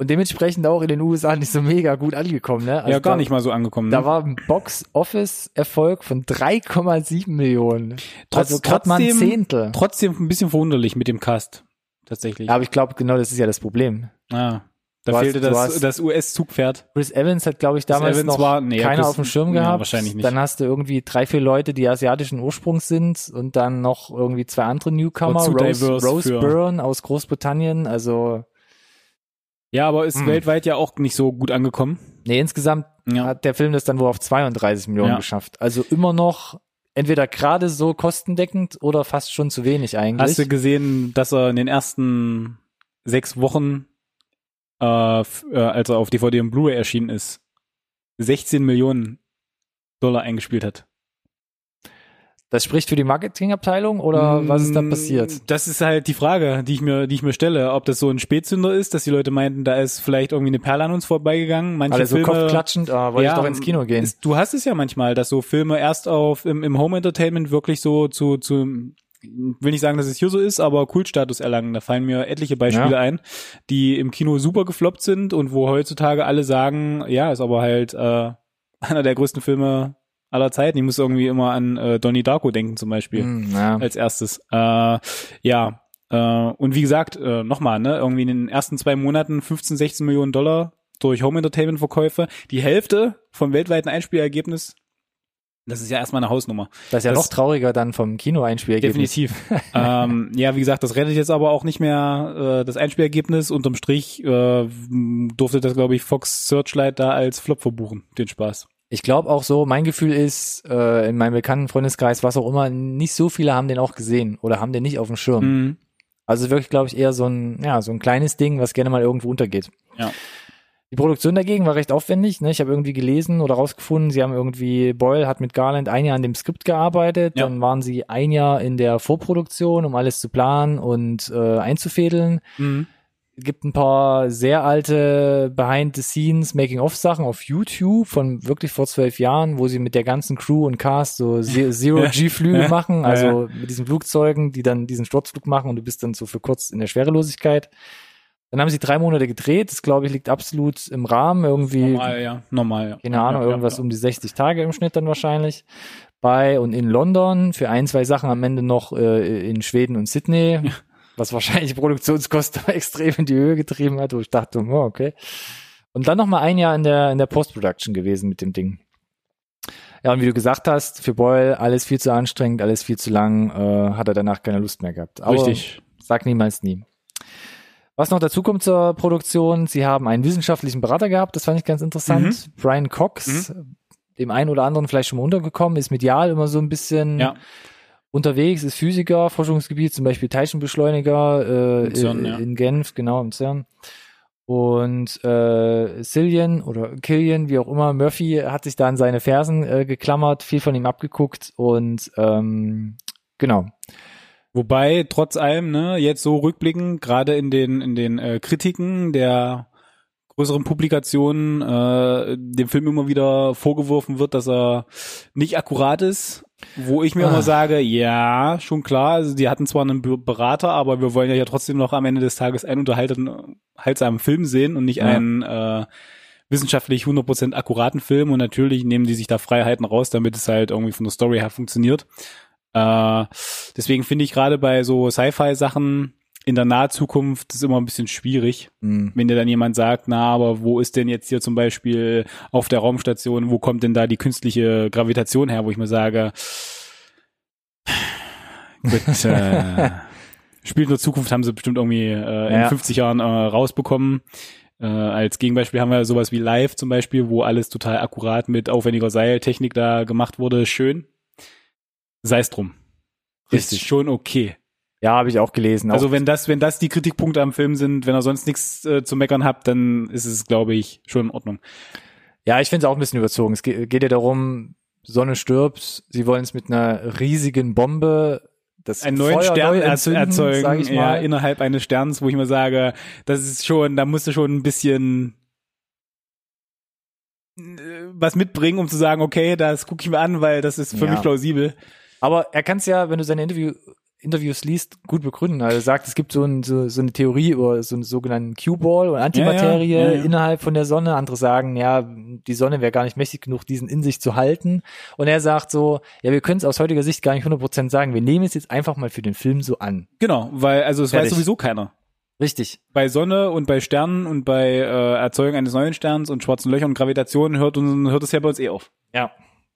Und dementsprechend auch in den USA nicht so mega gut angekommen. Ne? Also ja, gar da, nicht mal so angekommen. Da Ne? war ein Box-Office-Erfolg von 3,7 Millionen. Trotz- also gerade mal ein trotzdem- Zehntel. Trotzdem ein bisschen verwunderlich mit dem Cast. Tatsächlich. Ja, aber ich glaube, genau das ist ja das Problem. Ah, da Du hast- fehlte du das, hast- das US-Zugpferd. Chris Evans hat, glaube ich, damals noch war- nee, keiner Chris- auf dem Schirm ja, gehabt. wahrscheinlich nicht. Dann hast du irgendwie drei, vier Leute, die asiatischen Ursprungs sind und dann noch irgendwie zwei andere Newcomer. Rose, Rose Byrne aus Großbritannien. Also, Ja, aber ist Hm. weltweit ja auch nicht so gut angekommen. nee, insgesamt Ja. hat der Film das dann wohl auf 32 Millionen Ja. geschafft. Also immer noch entweder gerade so kostendeckend oder fast schon zu wenig eigentlich. Hast du gesehen, dass er in den ersten sechs Wochen, äh, äh, als er auf DVD und Blu-ray erschienen ist, 16 Millionen Dollar eingespielt hat? Das spricht für die Marketingabteilung oder was ist da Mm, passiert? Das ist halt die Frage, die ich mir, die ich mir stelle, ob das so ein Spätzünder ist, dass die Leute meinten, da ist vielleicht irgendwie eine Perle an uns vorbeigegangen. Manche Alle so Filme, kopfklatschend, ah, wollte ich doch ins Kino gehen. Ist, du hast es ja manchmal, dass so Filme erst auf im, im Home Entertainment wirklich so zu, zu will nicht sagen, dass es hier so ist, aber Kultstatus erlangen. Da fallen mir etliche Beispiele Ja. ein, die im Kino super gefloppt sind und wo heutzutage alle sagen, ja, ist aber halt äh, einer der größten Filme aller Zeiten. Ich muss irgendwie immer an äh, Donnie Darko denken zum Beispiel Hm, ja. als erstes. Äh, ja, äh, und wie gesagt, äh, nochmal, ne, irgendwie in den ersten zwei Monaten 15, 16 Millionen Dollar durch Home Entertainment Verkäufe. Die Hälfte vom weltweiten Einspielergebnis. Das ist ja erstmal eine Hausnummer. Das ist ja das- noch trauriger dann vom Kinoeinspielergebnis. Definitiv. ähm, ja, wie gesagt, das rettet jetzt aber auch nicht mehr äh, das Einspielergebnis. Unterm Strich äh, durfte das, glaube ich, Fox Searchlight da als Flop verbuchen, den Spaß. Ich glaube auch so, mein Gefühl ist, äh, in meinem bekannten Freundeskreis, was auch immer, nicht so viele haben den auch gesehen oder haben den nicht auf dem Schirm. Mhm. Also wirklich, glaube ich, eher so ein, ja, so ein kleines Ding, was gerne mal irgendwo untergeht. Ja. Die Produktion dagegen war recht aufwendig. Ne? Ich habe irgendwie gelesen oder rausgefunden, sie haben irgendwie, Boyle hat mit Garland ein Jahr an dem Skript gearbeitet, Ja. dann waren sie ein Jahr in der Vorproduktion, um alles zu planen und äh, einzufädeln. Mhm. Gibt ein paar sehr alte Behind-the-Scenes Making-of-Sachen auf YouTube von wirklich vor zwölf Jahren, wo sie mit der ganzen Crew und Cast so Ze- Zero-G-Flüge Ja. machen, Ja, also mit diesen Flugzeugen, die dann diesen Sturzflug machen und du bist dann so für kurz in der Schwerelosigkeit. Dann haben sie drei Monate gedreht, das glaube ich liegt absolut im Rahmen, irgendwie, Normal, ja. Normal, ja. keine Ahnung, ja, irgendwas um die 60 Tage im Schnitt dann wahrscheinlich. Bei und in London für ein, zwei Sachen am Ende noch äh, in Schweden und Sydney, was wahrscheinlich die Produktionskosten extrem in die Höhe getrieben hat, wo ich dachte, oh, okay. Und dann noch mal ein Jahr in der in der Post-Production gewesen mit dem Ding. Ja, und wie du gesagt hast, für Boyle alles viel zu anstrengend, alles viel zu lang, äh, hat er danach keine Lust mehr gehabt. Aber Richtig. Sag niemals nie. Was noch dazu kommt zur Produktion, sie haben einen wissenschaftlichen Berater gehabt, das fand ich ganz interessant. Brian Cox, dem einen oder anderen vielleicht schon mal untergekommen, ist medial immer so ein bisschen Ja. Unterwegs, ist Physiker, Forschungsgebiet, zum Beispiel Teilchenbeschleuniger äh, CERN, in, ja. in Genf, genau, im CERN. Und äh, Cillian oder Killian, wie auch immer, Murphy hat sich da an seine Fersen äh, geklammert, viel von ihm abgeguckt und ähm, genau. Wobei, trotz allem, ne, jetzt so rückblickend, gerade in den, in den äh, Kritiken der größeren Publikationen, äh, dem Film immer wieder vorgeworfen wird, dass er nicht akkurat ist. Wo ich mir Ah. immer sage, ja, schon klar, also die hatten zwar einen Be- Berater, aber wir wollen ja trotzdem noch am Ende des Tages einen unterhaltsamen Film sehen und nicht Ja. einen äh, wissenschaftlich 100% akkuraten Film und natürlich nehmen die sich da Freiheiten raus, damit es halt irgendwie von der Story her funktioniert. Äh, deswegen finde ich gerade bei so Sci-Fi-Sachen in der Nahzukunft ist immer ein bisschen schwierig, Hm. wenn dir dann jemand sagt, na, aber wo ist denn jetzt hier zum Beispiel auf der Raumstation, wo kommt denn da die künstliche Gravitation her, wo ich mir sage, gut, äh, Spiel in der Zukunft haben sie bestimmt irgendwie äh, in Ja. 50 Jahren äh, rausbekommen. Äh, als Gegenbeispiel haben wir sowas wie Live zum Beispiel, wo alles total akkurat mit aufwendiger Seiltechnik da gemacht wurde. Schön. Sei es drum. Richtig. Ist schon okay. Ja, habe ich auch gelesen. Also auch, wenn das, wenn das die Kritikpunkte am Film sind, wenn ihr sonst nichts äh, zu meckern habt, dann ist es, glaube ich, schon in Ordnung. ja, ich finde es auch ein bisschen überzogen. Es geht, geht ja darum, Sonne stirbt, sie wollen es mit einer riesigen Bombe das Einen neuen Feuer Stern neu er entzünden, erzeugen, sag ich ja, mal. innerhalb eines Sterns, wo ich mir sage, das ist schon, da musst du schon ein bisschen äh, was mitbringen, um zu sagen, okay, das gucke ich mir an, weil das ist für Ja. mich plausibel. Aber er kann es ja, wenn du seine Interview, Interviews liest, gut begründen. Also er sagt, es gibt so, ein, so, so eine Theorie über so einen sogenannten Q-Ball und Antimaterie Ja, ja, ja, ja. innerhalb von der Sonne. Andere sagen, ja, die Sonne wäre gar nicht mächtig genug, diesen in sich zu halten. Und er sagt so, ja, wir können es aus heutiger Sicht gar nicht 100% sagen. Wir nehmen es jetzt einfach mal für den Film so an. Genau, weil also es Fertig. weiß sowieso keiner. Richtig. Bei Sonne und bei Sternen und bei äh, Erzeugung eines neuen Sterns und schwarzen Löchern und Gravitation hört, uns- hört es ja bei uns eh auf. Ja.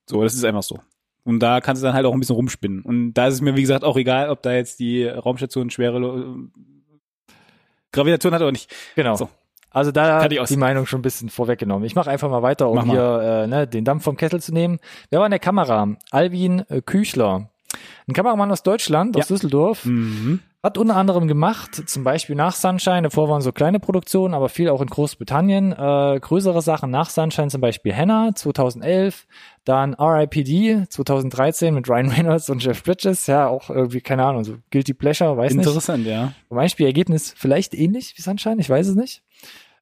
So, das ist einfach so. Und da kannst du dann halt auch ein bisschen rumspinnen. Und da ist es mir, wie gesagt, auch egal, ob da jetzt die Raumstation schwere Gravitation hat oder nicht. Genau. So. Also da hat die Meinung schon ein bisschen vorweggenommen. Ich mache einfach mal weiter, um Mach mal. hier äh, ne, den Dampf vom Kessel zu nehmen. Wer war in der Kamera? Alvin äh, Küchler. Ein Kameramann aus Deutschland, aus Ja. Düsseldorf. Mhm. Hat unter anderem gemacht, zum Beispiel nach Sunshine, davor waren so kleine Produktionen, aber viel auch in Großbritannien, äh, größere Sachen nach Sunshine, zum Beispiel Hannah 2011, dann R.I.P.D. 2013 mit Ryan Reynolds und Jeff Bridges, ja auch irgendwie, keine Ahnung, so Guilty Pleasure, weiß nicht. Interessant, ja. Zum Beispiel Ergebnis vielleicht ähnlich wie Sunshine, ich weiß es nicht.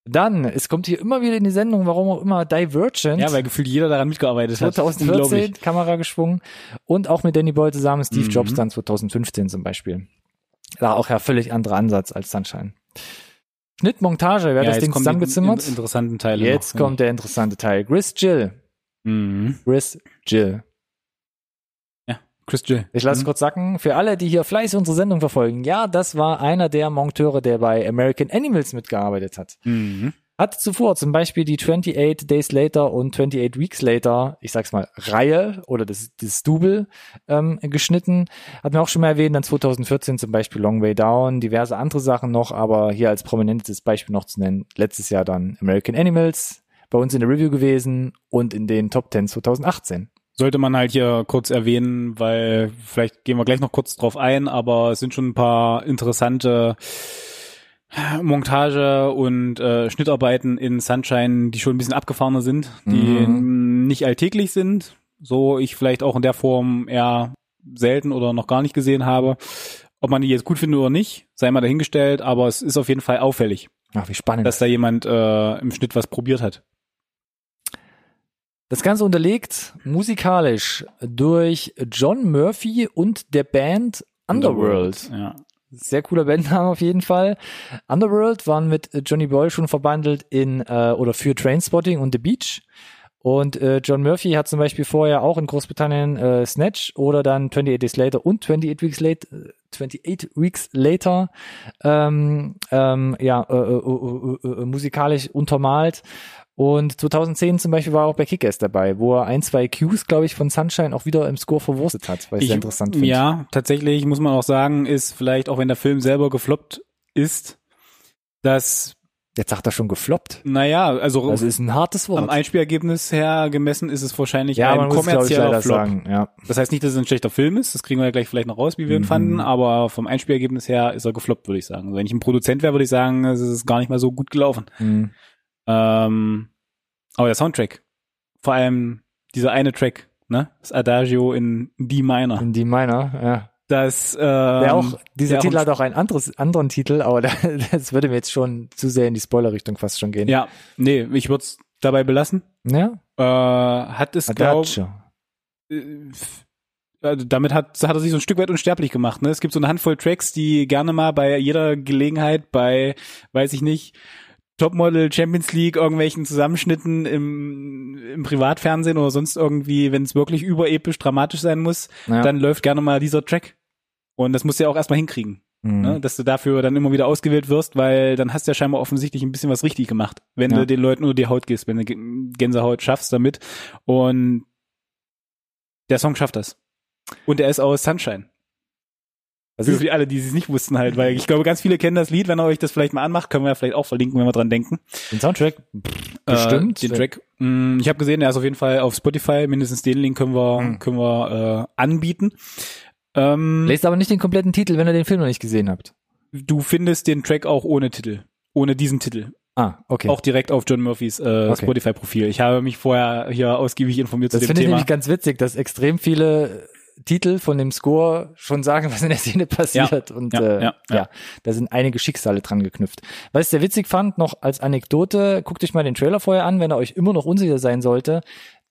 Dann, es kommt hier immer wieder in die Sendung, warum auch immer, Divergent. Ja, weil gefühlt jeder daran mitgearbeitet hat. 2014 Unglaublich. Kamera geschwungen und auch mit Danny Boyle zusammen Steve Mhm. Jobs dann 2015 zum Beispiel. Da auch ja völlig anderer Ansatz als Sunshine. Schnitt, Montage, wer hat Ja, das Ding zusammengezimmert? in- interessanten Teile Jetzt noch. kommt der interessante Teil. Chris Jill. Mhm. Chris Jill. Chris Jill. Ich lasse es Mhm. kurz sacken. Für alle, die hier fleißig unsere Sendung verfolgen. Ja, das war einer der Monteure, der bei American Animals mitgearbeitet hat. Mhm. Hat zuvor zum Beispiel die 28 Days Later und 28 Weeks Later, ich sag's mal, Reihe oder das, das Double ähm, geschnitten. Hat mir auch schon mal erwähnt, dann 2014 zum Beispiel Long Way Down, diverse andere Sachen noch, aber hier als prominentes Beispiel noch zu nennen, letztes Jahr dann American Animals, bei uns in der Review gewesen und in den Top 10 2018. Sollte man halt hier kurz erwähnen, weil vielleicht gehen wir gleich noch kurz drauf ein, aber es sind schon ein paar interessante Montage und äh, Schnittarbeiten in Sunshine, die schon ein bisschen abgefahrener sind, die Mhm. nicht alltäglich sind, so ich vielleicht auch in der Form eher selten oder noch gar nicht gesehen habe. Ob man die jetzt gut findet oder nicht, sei mal dahingestellt, aber es ist auf jeden Fall auffällig, Ach, wie spannend. dass da jemand äh, im Schnitt was probiert hat. Das Ganze unterlegt musikalisch durch John Murphy und der Band Underworld. Ja. Sehr cooler Bandname auf jeden Fall. Underworld waren mit Johnny Boyle schon verbandelt in äh, oder für Trainspotting und The Beach. Und äh, John Murphy hat zum Beispiel vorher auch in Großbritannien äh, Snatch oder dann 28 Days Later und 28 Weeks Later, 28 Weeks Later ähm, ähm, ja, äh, äh, äh, äh, musikalisch untermalt. Und 2010 zum Beispiel war er auch bei Kick-Ass dabei, wo er ein, zwei Cues, glaube ich, von Sunshine auch wieder im Score verwurstet hat, was ich sehr interessant finde. Ja, tatsächlich muss man auch sagen, ist vielleicht auch wenn der Film selber gefloppt ist, dass, Jetzt sagt er schon gefloppt. naja, also, Das ist ein hartes Wort. am Einspielergebnis her gemessen ist es wahrscheinlich ja, ein es, kommerzieller leider Flop. sagen. Ja. Das heißt nicht, dass es ein schlechter Film ist, das kriegen wir ja gleich vielleicht noch raus, wie wir ihn Mhm. fanden, aber vom Einspielergebnis her ist er gefloppt, würde ich sagen. Also wenn ich ein Produzent wäre, würde ich sagen, es ist gar nicht mal so gut gelaufen. Mhm. Ähm, aber der Soundtrack, vor allem dieser eine Track, ne, das Adagio in D minor, In die meiner, ja. das, ähm, Der auch, dieser der Titel auch- hat auch einen anderes, anderen Titel, aber da- das würde mir jetzt schon zu sehr in die Spoiler-Richtung fast schon gehen. ja, nee, ich würde es dabei belassen. Ja? Äh, hat es, glaube Adagio. also damit hat, hat er sich so ein Stück weit unsterblich gemacht. Ne? Es gibt so eine Handvoll Tracks, die gerne mal bei jeder Gelegenheit, bei, weiß ich nicht, Topmodel, Champions League, irgendwelchen Zusammenschnitten im, im Privatfernsehen oder sonst irgendwie, wenn es wirklich überepisch dramatisch sein muss, Ja. dann läuft gerne mal dieser Track. Und das musst du ja auch erstmal hinkriegen, Mhm. ne? dass du dafür dann immer wieder ausgewählt wirst, weil dann hast du ja scheinbar offensichtlich ein bisschen was richtig gemacht, wenn Ja. du den Leuten nur die Haut gehst, wenn du Gänsehaut schaffst damit. Und der Song schafft das. Und er ist aus Sunshine. Das Für alle, die es nicht wussten halt, weil ich glaube, ganz viele kennen das Lied. Wenn ihr euch das vielleicht mal anmacht, können wir ja vielleicht auch verlinken, wenn wir dran denken. den Soundtrack? Bestimmt. Äh, den Track. Mm, Ich habe gesehen, er ist auf jeden Fall auf Spotify. Mindestens den Link können wir, Mhm. können wir äh, anbieten. Ähm, Lest aber nicht den kompletten Titel, wenn ihr den Film noch nicht gesehen habt. du findest den Track auch ohne Titel. Ohne diesen Titel. Ah, okay. Auch direkt auf John Murphys äh, Okay. Spotify-Profil. Ich habe mich vorher hier ausgiebig informiert das zu dem finde ich Thema. nämlich ganz witzig, dass extrem viele Titel von dem Score schon sagen, was in der Szene passiert. und ja, äh, ja, ja, ja. da sind einige Schicksale dran geknüpft. Was ich sehr witzig fand, noch als Anekdote, guckt euch mal den Trailer vorher an, wenn er euch immer noch unsicher sein sollte.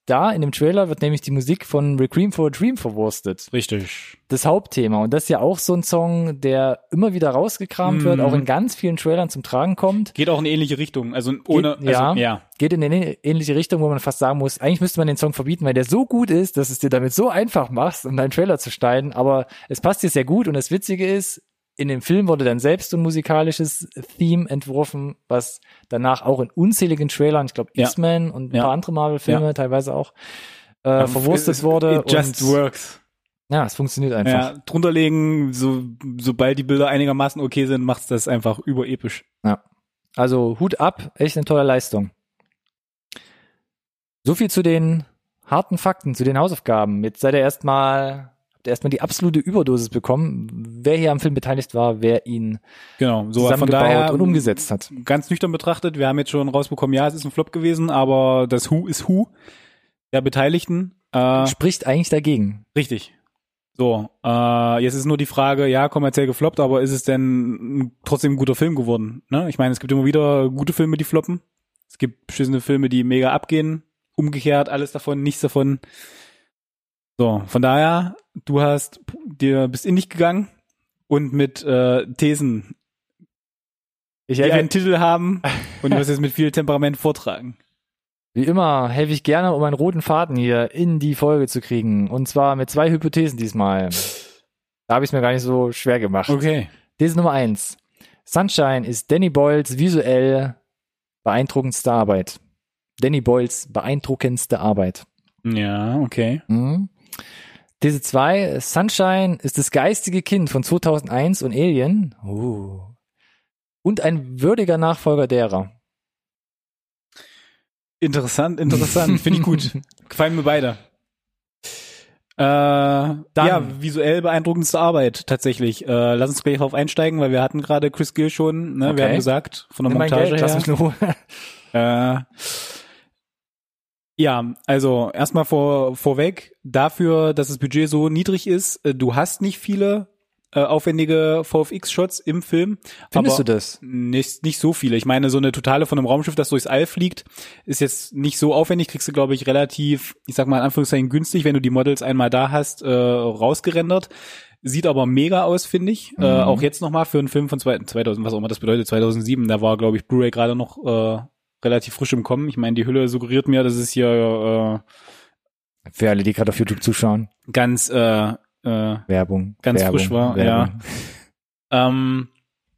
Da in dem Trailer wird nämlich die Musik von Requiem for a Dream verwurstet. Richtig. das Hauptthema. Und das ist ja auch so ein Song, der immer wieder rausgekramt wird, Mhm. auch in ganz vielen Trailern zum Tragen kommt. Geht auch in ähnliche Richtung. Also ohne, Geht- ja. also, ja. Geht in eine ähnliche Richtung, wo man fast sagen muss, eigentlich müsste man den Song verbieten, weil der so gut ist, dass es dir damit so einfach machst, um deinen Trailer zu schneiden. Aber es passt dir sehr gut. Und das Witzige ist, in dem Film wurde dann selbst ein musikalisches Theme entworfen, was danach auch in unzähligen Trailern, ich glaube Ja. X-Men und ein Ja. paar andere Marvel-Filme Ja. teilweise auch, äh, verwurstet It- wurde. It just und, works. ja, es funktioniert einfach. Ja, drunter legen, so, sobald die Bilder einigermaßen okay sind, macht's das einfach überepisch. Also Hut ab, echt eine tolle Leistung. So viel zu den harten Fakten, zu den Hausaufgaben. Jetzt seid ihr erstmal, erstmal die absolute Überdosis bekommen. Wer hier am Film beteiligt war, wer ihn Genau, so von zusammengebaut daher und umgesetzt hat. ganz nüchtern betrachtet, wir haben jetzt schon rausbekommen, ja, es ist ein Flop gewesen, aber das Who ist Who der Beteiligten. Äh, Spricht eigentlich dagegen. richtig. So, äh, jetzt ist nur die Frage, ja, kommerziell gefloppt, aber ist es denn trotzdem ein guter Film geworden? Ne? Ich meine, es gibt immer wieder gute Filme, die floppen. Es gibt beschissene Filme, die mega abgehen. Umgekehrt, alles davon, nichts davon. So, von daher, du hast dir bist in dich gegangen und mit äh, Thesen, Ich die einen Titel haben und du wirst jetzt mit viel Temperament vortragen. wie immer, helfe ich gerne, um einen roten Faden hier in die Folge zu kriegen. Und zwar mit zwei Hypothesen diesmal. Da habe ich es mir gar nicht so schwer gemacht. Okay. These Nummer eins. Sunshine ist Danny Boyles visuell beeindruckendste Arbeit. Danny Boyles beeindruckendste Arbeit. Ja, okay. Mhm. These zwei. Sunshine ist das geistige Kind von 2001 und Alien. Oh. Und ein würdiger Nachfolger derer. Interessant, interessant. Finde ich gut. Gefallen mir beide. Äh, ja, visuell beeindruckendste Arbeit tatsächlich. Äh, lass uns gleich darauf einsteigen, weil wir hatten gerade Chris Gill schon, ne? Okay. Wir haben gesagt, von der Nimm Montage Geld, lass mich her. Ruhe. Äh, ja, also erstmal vor, vorweg, dafür, dass das Budget so niedrig ist, äh, du hast nicht viele äh, aufwendige VFX-Shots im Film. Findest du das? Nicht, nicht so viele. Ich meine, so eine Totale von einem Raumschiff, das durchs All fliegt, ist jetzt nicht so aufwendig, kriegst du, glaube ich, relativ, ich sag mal in Anführungszeichen günstig, wenn du die Models einmal da hast, äh, rausgerendert. Sieht aber mega aus, finde ich. Äh, Mhm. auch jetzt nochmal für einen Film von zwei- 2000, was auch immer das bedeutet, 2007. Da war, glaube ich, Blu-ray gerade noch äh, relativ frisch im Kommen. Ich meine, die Hülle suggeriert mir, dass es hier Für alle, die gerade auf YouTube zuschauen. äh, ganz äh, äh, Werbung. Ganz Werbung, frisch war, Werbung. ähm,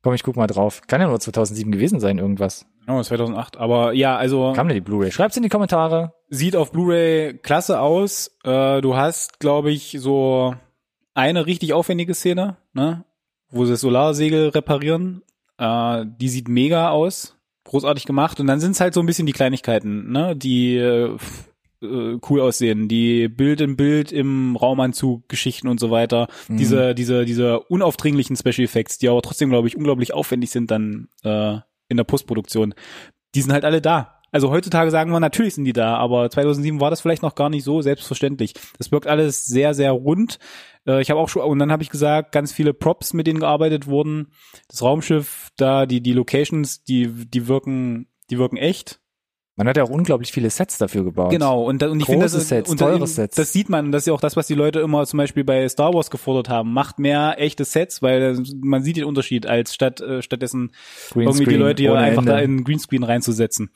Komm, ich guck mal drauf. Kann ja nur 2007 gewesen sein, irgendwas. oh, 2008. Aber ja, also Kam denn die Blu-ray? Schreibt's in die Kommentare. sieht auf Blu-ray klasse aus. Äh, du hast, glaube ich, so eine richtig aufwendige Szene, ne? wo sie das Solarsegel reparieren. Äh, die sieht mega aus. Großartig gemacht. Und dann sind es halt so ein bisschen die Kleinigkeiten, ne? die äh, äh, cool aussehen. Die Bild in Bild im Raumanzug, Geschichten und so weiter. Mhm. Diese, diese, diese unaufdringlichen Special Effects, die aber trotzdem, glaube ich, unglaublich aufwendig sind dann äh, in der Postproduktion. Die sind halt alle da. Also heutzutage sagen wir, natürlich sind die da, aber 2007 war das vielleicht noch gar nicht so selbstverständlich. Das wirkt alles sehr, sehr rund. Äh, Ich habe auch schon, und dann habe ich gesagt, ganz viele Props, mit denen gearbeitet wurden. Das Raumschiff, da, die, die Locations, die, die wirken, die wirken echt. Man hat ja auch unglaublich viele Sets dafür gebaut. Genau, und, da, und ich finde, das, Sets, und teure das, Sets. das sieht man, das ist ja auch das, was die Leute immer zum Beispiel bei Star Wars gefordert haben. Macht mehr echte Sets, weil man sieht den Unterschied, als statt äh, stattdessen irgendwie die Greenscreen Leute hier einfach Ende. da in Greenscreen reinzusetzen.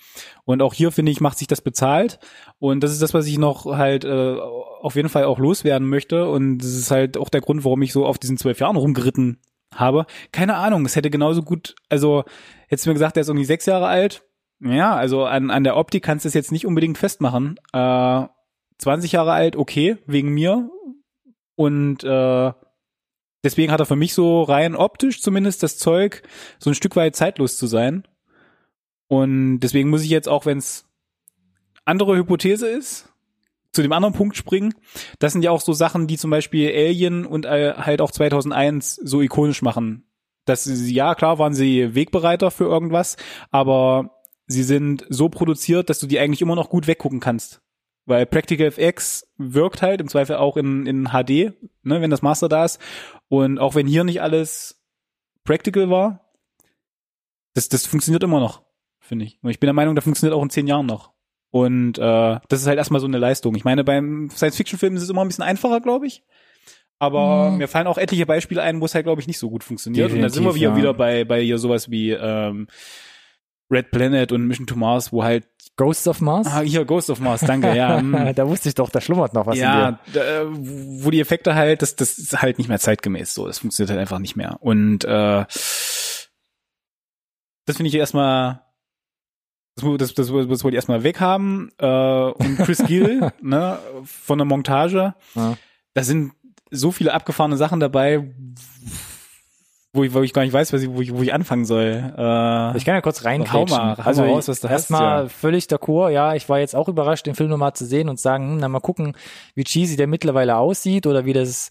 Und auch hier, finde ich, macht sich das bezahlt. Und das ist das, was ich noch halt äh, auf jeden Fall auch loswerden möchte. Und das ist halt auch der Grund, warum ich so auf diesen zwölf Jahren rumgeritten habe. Keine Ahnung, es hätte genauso gut, also hättest du mir gesagt, der ist irgendwie sechs Jahre alt. Ja, also an, an der Optik kannst du es jetzt nicht unbedingt festmachen. Äh, 20 Jahre alt, okay, wegen mir. Und äh, deswegen hat er für mich so rein optisch zumindest das Zeug, so ein Stück weit zeitlos zu sein. Und deswegen muss ich jetzt, auch wenn es andere Hypothese ist, zu dem anderen Punkt springen. Das sind ja auch so Sachen, die zum Beispiel Alien und äh, halt auch 2001 so ikonisch machen. Das ja klar waren sie Wegbereiter für irgendwas, aber sie sind so produziert, dass du die eigentlich immer noch gut weggucken kannst. Weil Practical FX wirkt halt im Zweifel auch in, in HD, ne, wenn das Master da ist. Und auch wenn hier nicht alles Practical war, das, das funktioniert immer noch, finde ich. Und ich bin der Meinung, das funktioniert auch in zehn Jahren noch. Und äh, das ist halt erstmal so eine Leistung. Ich meine, beim Science-Fiction-Film ist es immer ein bisschen einfacher, glaube ich. Aber Mhm. mir fallen auch etliche Beispiele ein, wo es halt, glaube ich, nicht so gut funktioniert. und da sind wir Definitiv, wieder, ja. wieder bei, bei hier sowas wie ähm, Red Planet und Mission to Mars, wo halt, Ghosts of Mars? ah, hier Ghost of Mars, danke, ja. hm. da wusste ich doch, da schlummert noch was in dir. ja, da, äh, wo die Effekte halt, das, das ist halt nicht mehr zeitgemäß so. Das funktioniert halt einfach nicht mehr. Und äh, das finde ich erstmal, das, das, das, das wollte ich erstmal weghaben. Äh, und Chris Gill, ne, von der Montage, Ja. da sind so viele abgefahrene Sachen dabei, wo ich, wo ich gar nicht weiß, ich, wo, ich, wo ich anfangen soll. Äh, Ich kann ja kurz hau also raus, was du erstmal ja. völlig d'accord. Ja, ich war jetzt auch überrascht, den Film nochmal zu sehen und sagen, hm, na mal gucken, wie cheesy der mittlerweile aussieht oder wie das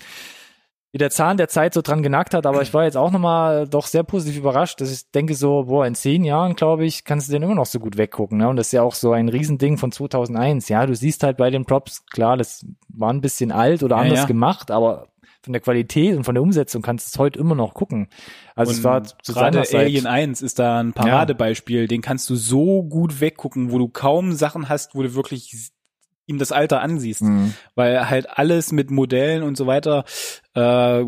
wie der Zahn der Zeit so dran genagt hat, aber ich war jetzt auch nochmal doch sehr positiv überrascht, dass ich denke so, boah, in zehn Jahren, glaube ich, kannst du den immer noch so gut weggucken, ne? Und das ist ja auch so ein Riesending von 2001. Ja, du siehst halt bei den Props, klar, das war ein bisschen alt oder Ja, anders ja. gemacht, aber von der Qualität und von der Umsetzung kannst du es heute immer noch gucken. Also es Und war zu gerade. Alien 1 ist da ein Paradebeispiel, den kannst du so gut weggucken, wo du kaum Sachen hast, wo du wirklich ihm das Alter ansiehst, Mhm. weil halt alles mit Modellen und so weiter äh,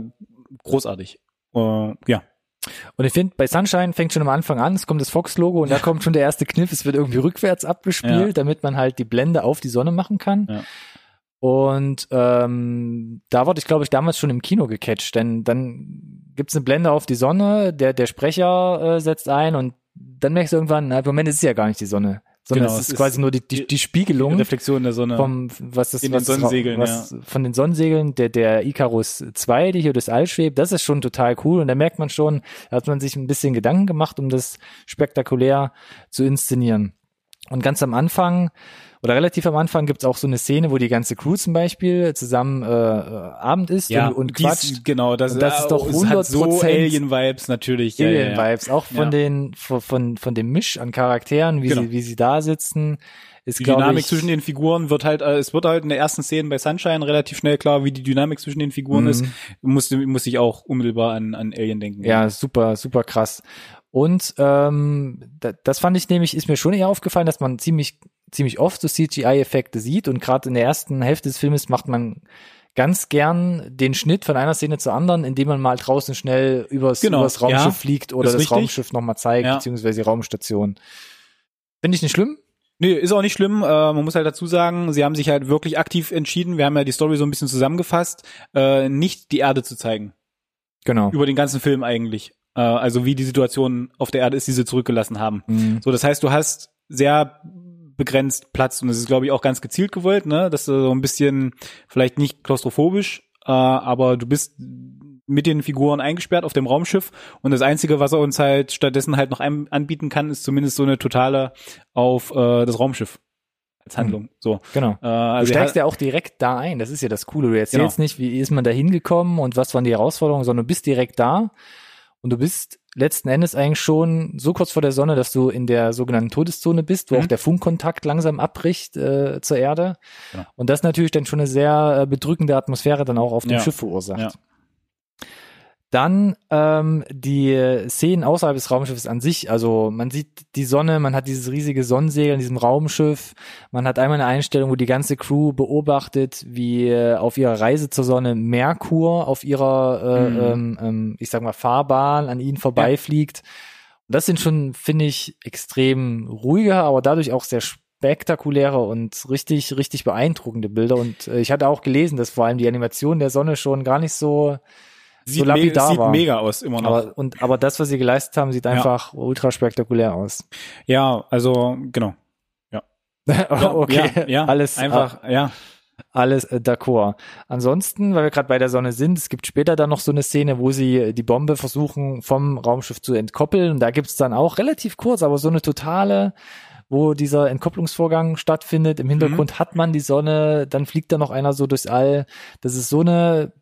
großartig. Äh, ja, Und ich finde, bei Sunshine fängt schon am Anfang an, es kommt das Fox-Logo und da kommt schon der erste Kniff, es wird irgendwie rückwärts abgespielt, Ja. damit man halt die Blende auf die Sonne machen kann. Ja. Und ähm, da wurde ich, glaube ich, damals schon im Kino gecatcht, denn dann gibt's eine Blende auf die Sonne, der, der Sprecher äh, setzt ein und dann merkst du irgendwann, na, im Moment ist es ja gar nicht die Sonne, sondern Genau, es ist ist quasi nur die, die, die Spiegelung Reflexion der Sonne. vom was das In was den Sonnensegeln, was von den Sonnensegeln der der Icarus 2, die hier durchs All schwebt, das ist schon total cool und da merkt man schon, da hat man sich ein bisschen Gedanken gemacht, um das spektakulär zu inszenieren. Und ganz am Anfang oder relativ am Anfang gibt's auch so eine Szene, wo die ganze Crew zum Beispiel zusammen äh, Abend isst Ja, und, und dies- quatscht. Genau, das, Und das ist doch es hat so 100% Alien-Vibes natürlich. Ja, ja, ja. Alien-Vibes, auch von Ja. den von, von von dem Misch an Charakteren, wie Genau. sie wie sie da sitzen, ist Die Dynamik ich zwischen den Figuren wird halt, äh, es wird halt in der ersten Szene bei Sunshine relativ schnell klar, wie die Dynamik zwischen den Figuren Mhm. ist. Musste, muss ich auch unmittelbar an, an Alien denken. ja super super krass. Und ähm, da, das fand ich nämlich ist mir schon eher aufgefallen, dass man ziemlich ziemlich oft so CGI-Effekte sieht und gerade in der ersten Hälfte des Filmes macht man ganz gern den Schnitt von einer Szene zur anderen, indem man mal draußen schnell übers, Genau, übers Raumschiff ja, fliegt oder das richtig. Raumschiff nochmal zeigt, Ja. beziehungsweise die Raumstation. Finde ich nicht schlimm. Nee, ist auch nicht schlimm. Äh, man muss halt dazu sagen, sie haben sich halt wirklich aktiv entschieden, wir haben ja die Story so ein bisschen zusammengefasst, äh, nicht die Erde zu zeigen. Genau. Über den ganzen Film eigentlich. Äh, also wie die Situation auf der Erde ist, die sie zurückgelassen haben. Mhm. So, das heißt, du hast sehr begrenzt Platz und das ist, glaube ich, auch ganz gezielt gewollt, ne? Dass du so ein bisschen vielleicht nicht klaustrophobisch, äh, aber du bist mit den Figuren eingesperrt auf dem Raumschiff und das Einzige, was er uns halt stattdessen halt noch anbieten kann, ist zumindest so eine totale auf äh, das Raumschiff als Handlung. So. Genau. Äh, Du also steigst er- ja auch direkt da ein. Das ist ja das Coole. Du erzählst Genau. nicht, wie ist man da hingekommen und was waren die Herausforderungen, sondern du bist direkt da und du bist letzten Endes eigentlich schon so kurz vor der Sonne, dass du in der sogenannten Todeszone bist, wo Mhm. auch der Funkkontakt langsam abbricht äh, zur Erde. Genau. Und das natürlich dann schon eine sehr äh, bedrückende Atmosphäre dann auch auf dem Ja. Schiff verursacht. Ja. Dann ähm, die Szenen außerhalb des Raumschiffes an sich. Also man sieht die Sonne, man hat dieses riesige Sonnensegel in diesem Raumschiff. Man hat einmal eine Einstellung, wo die ganze Crew beobachtet, wie äh, auf ihrer Reise zur Sonne Merkur auf ihrer, äh, Mhm. ähm, ähm, ich sag mal, Fahrbahn an ihnen vorbeifliegt. Und das sind schon, finde ich, extrem ruhige, aber dadurch auch sehr spektakuläre und richtig, richtig beeindruckende Bilder. Und äh, ich hatte auch gelesen, dass vor allem die Animation der Sonne schon gar nicht so sieht, me lapidar sieht war. mega aus immer noch. aber, und, aber das, was sie geleistet haben, sieht einfach ultra spektakulär aus. ja, also genau. okay, ja, ja, alles, einfach, ja. alles äh, d'accord. Ansonsten, weil wir gerade bei der Sonne sind, es gibt später dann noch so eine Szene, wo sie äh, die Bombe versuchen vom Raumschiff zu entkoppeln. Und da gibt's dann auch relativ kurz, aber so eine totale, wo dieser Entkopplungsvorgang stattfindet. Im Hintergrund Mhm. hat man die Sonne, dann fliegt da noch einer so durchs All. Das ist so eine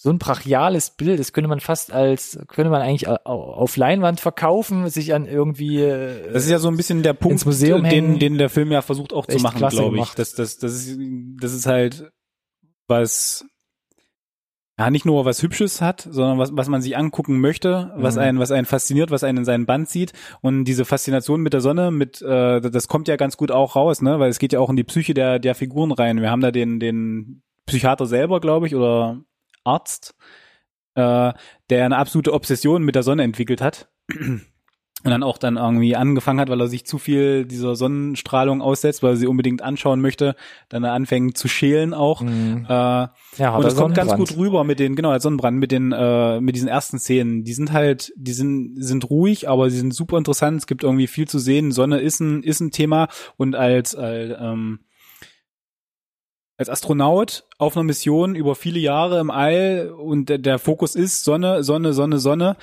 so ein brachiales Bild, das könnte man fast als, könnte man eigentlich au- auf Leinwand verkaufen, sich an irgendwie äh, Das ist ja so ein bisschen der Punkt, den, hängen. den der Film ja versucht auch zu machen, glaube ich. gemacht. Das, das, das, ist, das ist halt was, ja, nicht nur was Hübsches hat, sondern was, was man sich angucken möchte, was Mhm. einen, was einen fasziniert, was einen in seinen Band zieht. Und diese Faszination mit der Sonne, mit, äh, das kommt ja ganz gut auch raus, ne, weil es geht ja auch in die Psyche der, der Figuren rein. Wir haben da den, den Psychiater selber, glaube ich, oder Arzt, äh, der eine absolute Obsession mit der Sonne entwickelt hat. Und dann auch dann irgendwie angefangen hat, weil er sich zu viel dieser Sonnenstrahlung aussetzt, weil er sie unbedingt anschauen möchte, dann anfängt zu schälen auch. Mhm. Äh, Ja, und das kommt ganz gut rüber mit den, genau, als Sonnenbrand, mit den, äh, mit diesen ersten Szenen. Die sind halt, die sind, sind ruhig, aber sie sind super interessant. Es gibt irgendwie viel zu sehen. Sonne ist ein, ist ein Thema und als, als, ähm, als Astronaut auf einer Mission über viele Jahre im All und der, der Fokus ist Sonne, Sonne, Sonne, Sonne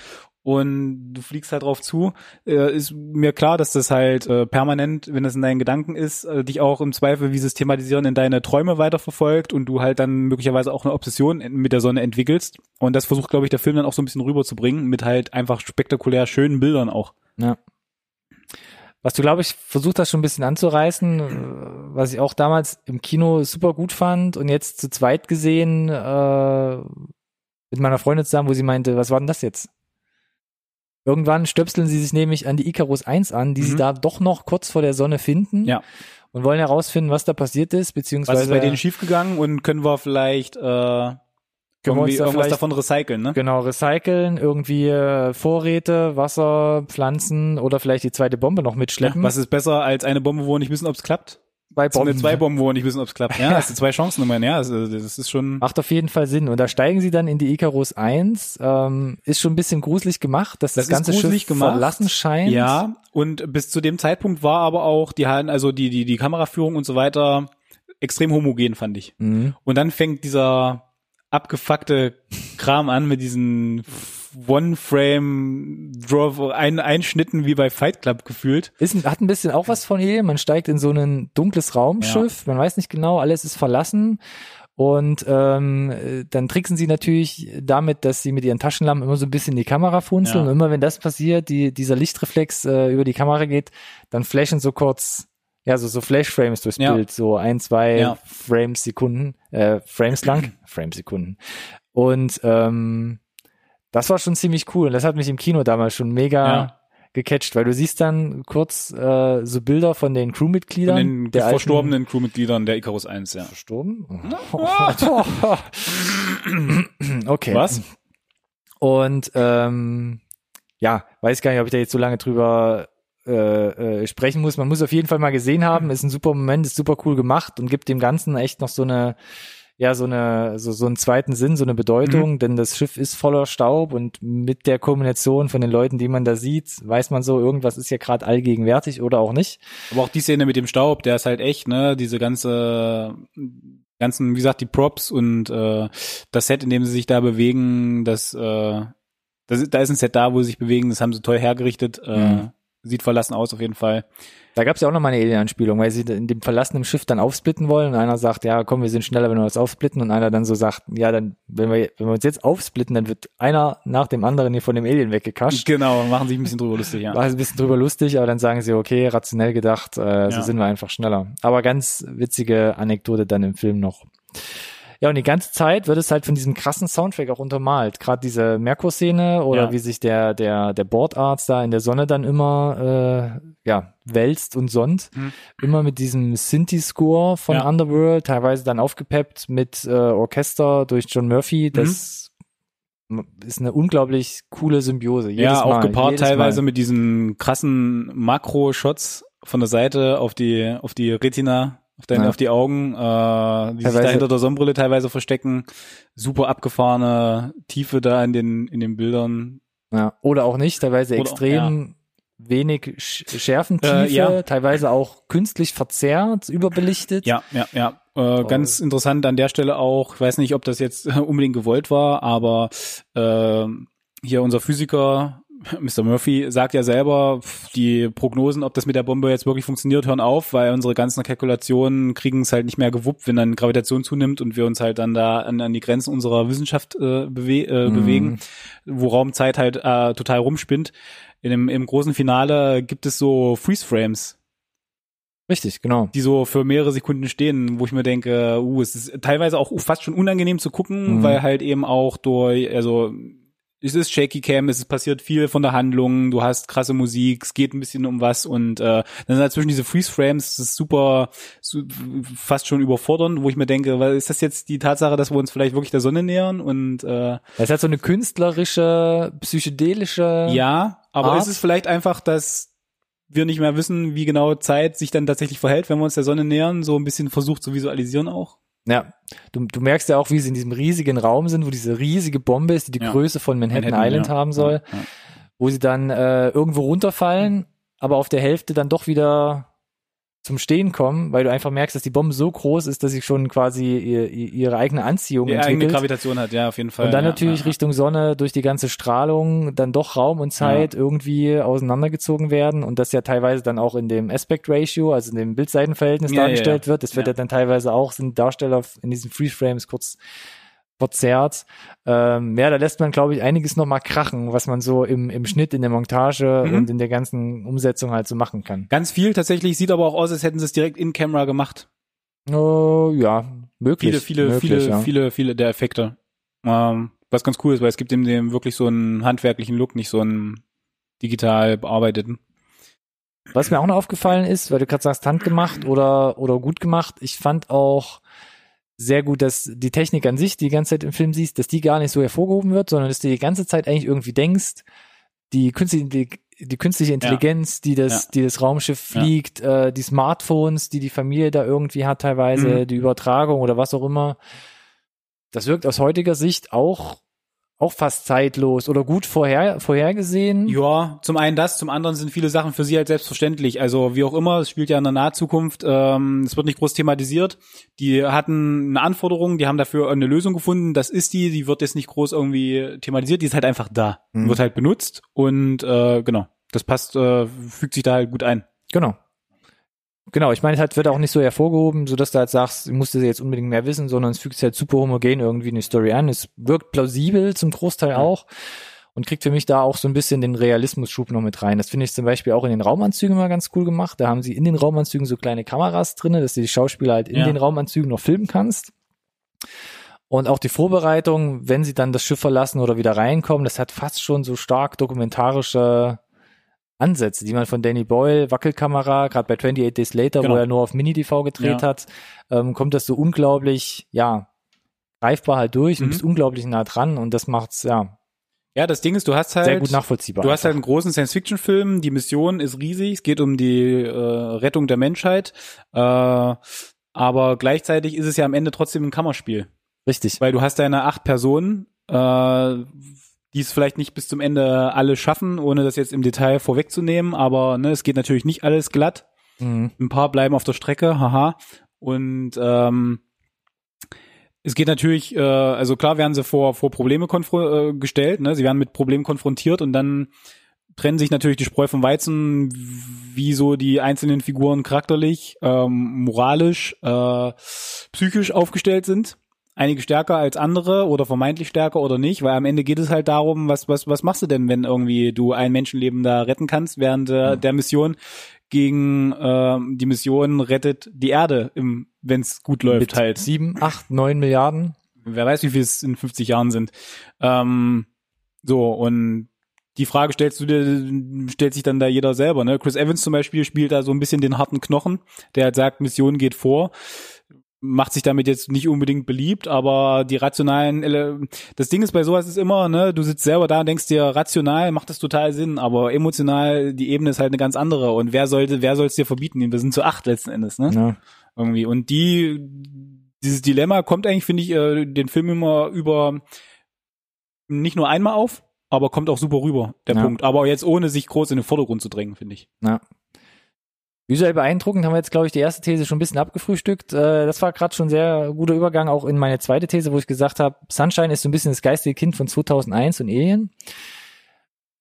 und du fliegst halt drauf zu, äh, ist mir klar, dass das halt äh, permanent, wenn das in deinen Gedanken ist, äh, dich auch im Zweifel, wie sie es thematisieren, in deine Träume weiterverfolgt und du halt dann möglicherweise auch eine Obsession mit der Sonne entwickelst. Und das versucht, glaube ich, der Film dann auch so ein bisschen rüberzubringen, mit halt einfach spektakulär schönen Bildern auch. Ja. Was du, glaube ich, versucht hast schon ein bisschen anzureißen, äh, was ich auch damals im Kino super gut fand und jetzt zu zweit gesehen äh, mit meiner Freundin zusammen, wo sie meinte, was war denn das jetzt? Irgendwann stöpseln sie sich nämlich an die Icarus 1 an, die sie Mhm. da doch noch kurz vor der Sonne finden Ja. und wollen herausfinden, was da passiert ist, beziehungsweise Was ist bei denen schiefgegangen und können wir vielleicht äh, Können wir irgendwie uns da irgendwas davon recyceln, ne? Genau, recyceln, irgendwie äh, Vorräte, Wasser, Pflanzen oder vielleicht die zweite Bombe noch Ja, mitschleppen. was ist besser als eine Bombe, wo wir nicht wissen, ob es klappt? bei So mit zwei Bomben, wo wir nicht wissen, ob es klappt. Ja, hast du zwei Chancen immerhin. Ja, also, das ist schon. Macht auf jeden Fall Sinn. Und da steigen sie dann in die Icarus 1. Ähm, ist schon ein bisschen gruselig gemacht, dass das, Das ganze Schiff gemacht. verlassen scheint. Ja, und bis zu dem Zeitpunkt war aber auch die also die, die, die Kameraführung und so weiter extrem homogen, fand ich. Mhm. Und dann fängt dieser abgefuckte Kram an mit diesen One-Frame-Draw, ein, Einschnitten wie bei Fight Club gefühlt. Ist, hat ein bisschen auch was von hier. Man steigt in so ein dunkles Raumschiff. Ja. Man weiß nicht genau, alles ist verlassen. Und ähm, dann tricksen sie natürlich damit, dass sie mit ihren Taschenlampen immer so ein bisschen die Kamera funzeln. Ja. Und immer wenn das passiert, die, dieser Lichtreflex äh, über die Kamera geht, dann flashen so kurz, ja, so, so Flashframes durchs ja. Bild, so ein, zwei ja. Frames Sekunden, äh, Frames lang, Frames Sekunden. Und ähm, das war schon ziemlich cool. Und das hat mich im Kino damals schon mega ja. gecatcht, weil du siehst dann kurz äh, so Bilder von den Crewmitgliedern. Von den der verstorbenen alten, Crewmitgliedern der Icarus 1, ja. Verstorben? okay. Was? Und ähm, ja, weiß gar nicht, ob ich da jetzt so lange drüber äh, äh, sprechen muss. Man muss auf jeden Fall mal gesehen haben. Ist ein super Moment, ist super cool gemacht und gibt dem Ganzen echt noch so eine ja so eine so so einen zweiten Sinn, so eine Bedeutung, mhm. denn das Schiff ist voller Staub und mit der Kombination von den Leuten, die man da sieht, weiß man so, irgendwas ist ja gerade allgegenwärtig oder auch nicht. Aber auch die Szene mit dem Staub, der ist halt echt, ne, diese ganze ganzen, wie gesagt, die Props und äh, das Set, in dem sie sich da bewegen, das, äh, das da ist ein Set da, wo sie sich bewegen, das haben sie toll hergerichtet, äh, mhm. Sieht verlassen aus auf jeden Fall. Da gab es ja auch noch mal eine Alien-Anspielung, weil sie in dem verlassenen Schiff dann aufsplitten wollen und einer sagt, ja, komm, wir sind schneller, wenn wir uns aufsplitten und einer dann so sagt, ja, dann, wenn wir, wenn wir uns jetzt aufsplitten, dann wird einer nach dem anderen hier von dem Alien weggekascht. Genau, machen sich ein bisschen drüber lustig, ja. Machen ein bisschen drüber lustig, aber dann sagen sie, okay, rationell gedacht, äh, so ja. sind wir einfach schneller. Aber ganz witzige Anekdote dann im Film noch. Ja, und die ganze Zeit wird es halt von diesem krassen Soundtrack auch untermalt. Gerade diese Merkur-Szene oder ja. wie sich der, der, der Bordarzt da in der Sonne dann immer, äh, ja, wälzt und sonnt. Mhm. Immer mit diesem Synthi-Score von ja. Underworld, teilweise dann aufgepeppt mit äh, Orchester durch John Murphy. Das mhm. ist eine unglaublich coole Symbiose. Jedes ja, auch Mal, gepaart teilweise Mal. mit diesen krassen Makro-Shots von der Seite auf die, auf die Retina auf, deine, ja. auf die Augen, äh, die teilweise. sich da hinter der Sonnenbrille teilweise verstecken. Super abgefahrene Tiefe da in den, in den Bildern. Ja, oder auch nicht, teilweise oder, extrem ja. wenig Schärfentiefe, äh, ja. teilweise auch künstlich verzerrt, überbelichtet. Ja, ja, ja. Äh, ganz interessant an der Stelle auch, ich weiß nicht, ob das jetzt unbedingt gewollt war, aber äh, hier unser Physiker Mr. Murphy sagt ja selber, die Prognosen, ob das mit der Bombe jetzt wirklich funktioniert, hören auf, weil unsere ganzen Kalkulationen kriegen es halt nicht mehr gewuppt, wenn dann Gravitation zunimmt und wir uns halt dann da an, an die Grenzen unserer Wissenschaft äh, bewe äh, mhm. bewegen, wo Raumzeit halt äh, total rumspinnt. In dem, Im großen Finale gibt es so Freeze-Frames, Richtig, genau. Die so für mehrere Sekunden stehen, wo ich mir denke, uh, es ist teilweise auch fast schon unangenehm zu gucken, mhm. weil halt eben auch durch, also es ist Shaky Cam, es ist passiert viel von der Handlung, du hast krasse Musik, es geht ein bisschen um was und äh, dann sind dazwischen diese Freeze Frames, das ist super, so, fast schon überfordernd, wo ich mir denke, weil ist das jetzt die Tatsache, dass wir uns vielleicht wirklich der Sonne nähern und äh, es hat so eine künstlerische, psychedelische Ja, aber Art. ist es vielleicht einfach, dass wir nicht mehr wissen, wie genau Zeit sich dann tatsächlich verhält, wenn wir uns der Sonne nähern, so ein bisschen versucht zu visualisieren auch? Ja, du, du merkst ja auch, wie sie in diesem riesigen Raum sind, wo diese riesige Bombe ist, die die ja. Größe von Manhattan, Manhattan Island ja. haben soll, ja. wo sie dann äh, irgendwo runterfallen, aber auf der Hälfte dann doch wieder zum Stehen kommen, weil du einfach merkst, dass die Bombe so groß ist, dass sie schon quasi ihr, ihre eigene Anziehung die entwickelt. eigene Gravitation hat, ja, auf jeden Fall. Und dann ja, natürlich ja, Richtung Sonne durch die ganze Strahlung dann doch Raum und Zeit ja. irgendwie auseinandergezogen werden und das ja teilweise dann auch in dem Aspect Ratio, also in dem Bildseitenverhältnis dargestellt wird. Das wird ja. dann teilweise auch, sind Darsteller in diesen Freeze Frames kurz verzerrt. Ähm, ja, da lässt man, glaube ich, einiges nochmal krachen, was man so im, im Schnitt, in der Montage mhm. und in der ganzen Umsetzung halt so machen kann. Ganz viel tatsächlich, sieht aber auch aus, als hätten sie es direkt in Camera gemacht. Oh, ja, möglich. Viele, viele, möglich, viele, ja. viele, viele der Effekte. Ähm, was ganz cool ist, weil es gibt in dem wirklich so einen handwerklichen Look, nicht so einen digital bearbeiteten. Was mir auch noch aufgefallen ist, weil du gerade sagst, handgemacht oder, oder gut gemacht, ich fand auch, sehr gut, dass die Technik an sich, die, die ganze Zeit im Film siehst, dass die gar nicht so hervorgehoben wird, sondern dass du die ganze Zeit eigentlich irgendwie denkst, die künstliche, die, die künstliche Intelligenz, ja. die das, ja. die das Raumschiff fliegt, ja. äh, die Smartphones, die die Familie da irgendwie hat, teilweise mhm. die Übertragung oder was auch immer. Das wirkt aus heutiger Sicht auch auch fast zeitlos oder gut vorher, vorhergesehen. Ja, zum einen das, zum anderen sind viele Sachen für sie halt selbstverständlich. Also wie auch immer, es spielt ja in der Nahzukunft, ähm, es wird nicht groß thematisiert. Die hatten eine Anforderung, die haben dafür eine Lösung gefunden, das ist die, die wird jetzt nicht groß irgendwie thematisiert, die ist halt einfach da, Mhm. wird halt benutzt und äh, genau, das passt, äh, fügt sich da halt gut ein. Genau. Genau, ich meine, es halt wird auch nicht so hervorgehoben, so dass du halt sagst, du musst jetzt unbedingt mehr wissen, sondern es fügt sich halt super homogen irgendwie in die Story an. Es wirkt plausibel zum Großteil auch und kriegt für mich da auch so ein bisschen den Realismusschub noch mit rein. Das finde ich zum Beispiel auch in den Raumanzügen mal ganz cool gemacht. Da haben sie in den Raumanzügen so kleine Kameras drinne, dass du die Schauspieler halt in Ja. den Raumanzügen noch filmen kannst. Und auch die Vorbereitung, wenn sie dann das Schiff verlassen oder wieder reinkommen, das hat fast schon so stark dokumentarische Ansätze, die man von Danny Boyle, Wackelkamera, gerade bei 28 Days Later, Genau. wo er nur auf Mini-DV gedreht Ja. hat, ähm, kommt das so unglaublich, ja, greifbar halt durch und Mhm. bist unglaublich nah dran und das macht's, ja, Ja, das Ding ist, du hast halt sehr gut nachvollziehbar. Du hast halt einfach. einen großen Science-Fiction-Film, die Mission ist riesig, es geht um die äh, Rettung der Menschheit, äh, aber gleichzeitig ist es ja am Ende trotzdem ein Kammerspiel, Richtig. weil du hast deine acht Personen, äh, die es vielleicht nicht bis zum Ende alle schaffen, ohne das jetzt im Detail vorwegzunehmen, aber ne, es geht natürlich nicht alles glatt. Mhm. Ein paar bleiben auf der Strecke, haha. Und ähm, es geht natürlich, äh, also klar werden sie vor, vor Probleme äh, gestellt, ne? sie werden mit Problemen konfrontiert und dann trennen sich natürlich die Spreu vom Weizen, wie so die einzelnen Figuren charakterlich, ähm, moralisch, äh, psychisch aufgestellt sind. Einige stärker als andere oder vermeintlich stärker oder nicht, weil am Ende geht es halt darum, was, was, was machst du denn, wenn irgendwie du ein Menschenleben da retten kannst während äh, der Mission gegen äh, die Mission rettet die Erde, wenn es gut läuft Mit halt sieben, acht, neun Milliarden. wer weiß, wie viel es in 50 Jahren sind. Ähm, so, und die Frage stellst du dir, stellt sich dann da jeder selber, ne? Chris Evans zum Beispiel spielt da so ein bisschen den harten Knochen, der halt sagt, Mission geht vor, macht sich damit jetzt nicht unbedingt beliebt, aber die rationalen, Ele das Ding ist bei sowas ist immer, ne, du sitzt selber da und denkst dir, rational macht das total Sinn, aber emotional, die Ebene ist halt eine ganz andere und wer sollte, wer soll es dir verbieten? Wir sind zu acht letzten Endes, ne? Ja. irgendwie. Und die, dieses Dilemma kommt eigentlich, finde ich, äh, den Film immer über nicht nur einmal auf, aber kommt auch super rüber, der Ja. Punkt. Aber jetzt ohne sich groß in den Vordergrund zu drängen, finde ich. Ja. Visuell beeindruckend haben wir jetzt, glaube ich, die erste These schon ein bisschen abgefrühstückt. Äh, das war gerade schon ein sehr guter Übergang auch in meine zweite These, wo ich gesagt habe, Sunshine ist so ein bisschen das geistige Kind von 2001 und Alien.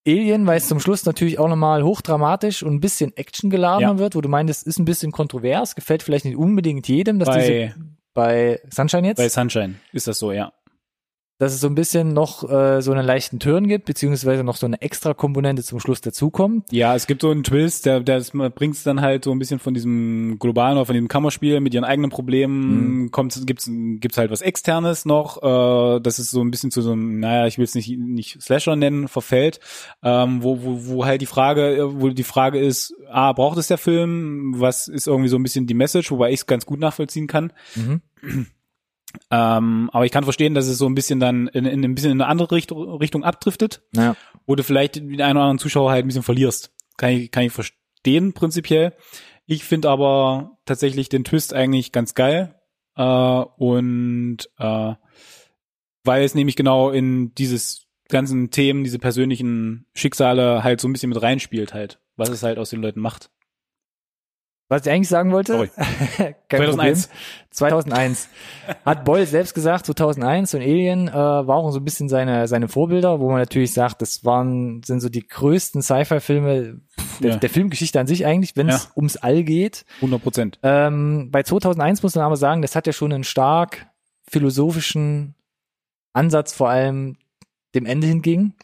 Alien, weil es zum Schluss natürlich auch nochmal hochdramatisch und ein bisschen actiongeladener Ja. wird, wo du meintest, ist ein bisschen kontrovers, gefällt vielleicht nicht unbedingt jedem, dass diese Bei, bei Sunshine jetzt, bei Sunshine ist das so, ja. Dass es so ein bisschen noch äh, so einen leichten Turn gibt, beziehungsweise noch so eine extra Komponente zum Schluss dazukommt. Ja, es gibt so einen Twist, der, der bringt es dann halt so ein bisschen von diesem globalen oder von diesem Kammerspiel mit ihren eigenen Problemen, kommt, gibt's, gibt's halt was Externes noch, äh, das ist so ein bisschen zu so einem, naja, ich will es nicht, nicht Slasher nennen, verfällt, ähm, wo, wo, wo halt die Frage, wo die Frage ist, ah, braucht es der Film? Was ist irgendwie so ein bisschen die Message, wobei ich es ganz gut nachvollziehen kann. Mhm. Ähm, aber ich kann verstehen, dass es so ein bisschen dann in, in ein bisschen in eine andere Richtung, Richtung abdriftet Ja. wo du vielleicht den einen oder anderen Zuschauer halt ein bisschen verlierst. Kann ich, kann ich verstehen, prinzipiell. Ich finde aber tatsächlich den Twist eigentlich ganz geil. Äh, und äh, weil es nämlich genau in dieses ganzen Themen, diese persönlichen Schicksale halt so ein bisschen mit reinspielt halt, was es halt aus den Leuten macht. Was ich eigentlich sagen wollte, Sorry. kein 2001. Problem. 2001. Hat Boyle selbst gesagt, 2001 und Alien äh, war auch so ein bisschen seine, seine Vorbilder, wo man natürlich sagt, das waren, sind so die größten Sci-Fi-Filme der, Ja. der Filmgeschichte an sich eigentlich, wenn es Ja. ums All geht. 100 Prozent. Ähm, bei 2001 muss man aber sagen, das hat ja schon einen stark philosophischen Ansatz, vor allem dem Ende hinging.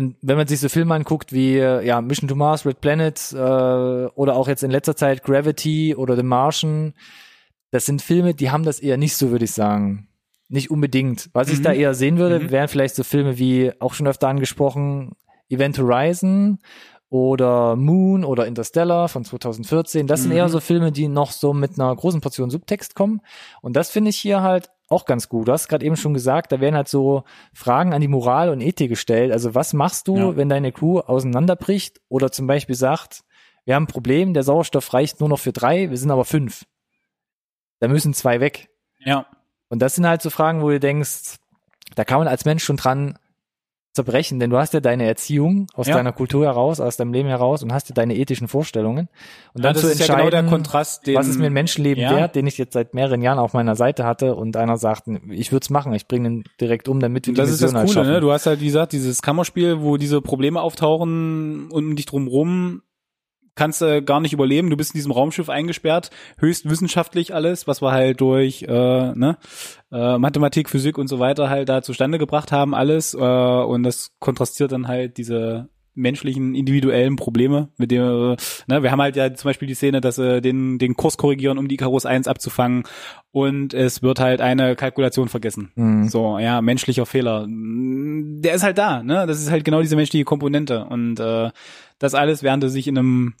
Und wenn man sich so Filme anguckt wie äh, ja, Mission to Mars, Red Planet äh, oder auch jetzt in letzter Zeit Gravity oder The Martian, das sind Filme, die haben das eher nicht so, würde ich sagen. Nicht unbedingt. Was ich Mhm. da eher sehen würde, Mhm. wären vielleicht so Filme wie, auch schon öfter angesprochen, Event Horizon oder Moon oder Interstellar von 2014. Das sind Mhm. eher so Filme, die noch so mit einer großen Portion Subtext kommen. Und das finde ich hier halt auch ganz gut. Du hast gerade eben schon gesagt, da werden halt so Fragen an die Moral und Ethik gestellt. Also was machst du, Ja. wenn deine Crew auseinanderbricht oder zum Beispiel sagt, wir haben ein Problem, der Sauerstoff reicht nur noch für drei, wir sind aber fünf. Da müssen zwei weg. Ja. Und das sind halt so Fragen, wo du denkst, da kann man als Mensch schon dran zerbrechen, denn du hast ja deine Erziehung aus Ja. deiner Kultur heraus, aus deinem Leben heraus und hast ja deine ethischen Vorstellungen. Und Ja, dann das zu ist ja entscheiden, genau der Kontrast, den- was ist mir ein Menschenleben Ja. wert, den ich jetzt seit mehreren Jahren auf meiner Seite hatte und einer sagt, ich würde es machen, ich bringe ihn direkt um, damit wir Und das die ist das halt Coole, ne? Du hast halt, wie gesagt, dieses Kammerspiel, wo diese Probleme auftauchen und um dich drumrum kannst du gar nicht überleben. Du bist in diesem Raumschiff eingesperrt, höchst wissenschaftlich alles, was wir halt durch äh, ne, äh, Mathematik, Physik und so weiter halt da zustande gebracht haben, alles. Äh, und das kontrastiert dann halt diese menschlichen, individuellen Probleme, mit dem, äh, ne, wir haben halt ja zum Beispiel die Szene, dass sie den, den Kurs korrigieren, um die Icarus 1 abzufangen und es wird halt eine Kalkulation vergessen. Mhm. So, ja, menschlicher Fehler. Der ist halt da, ne? Das ist halt genau diese menschliche Komponente. Und äh, das alles, während du sich in einem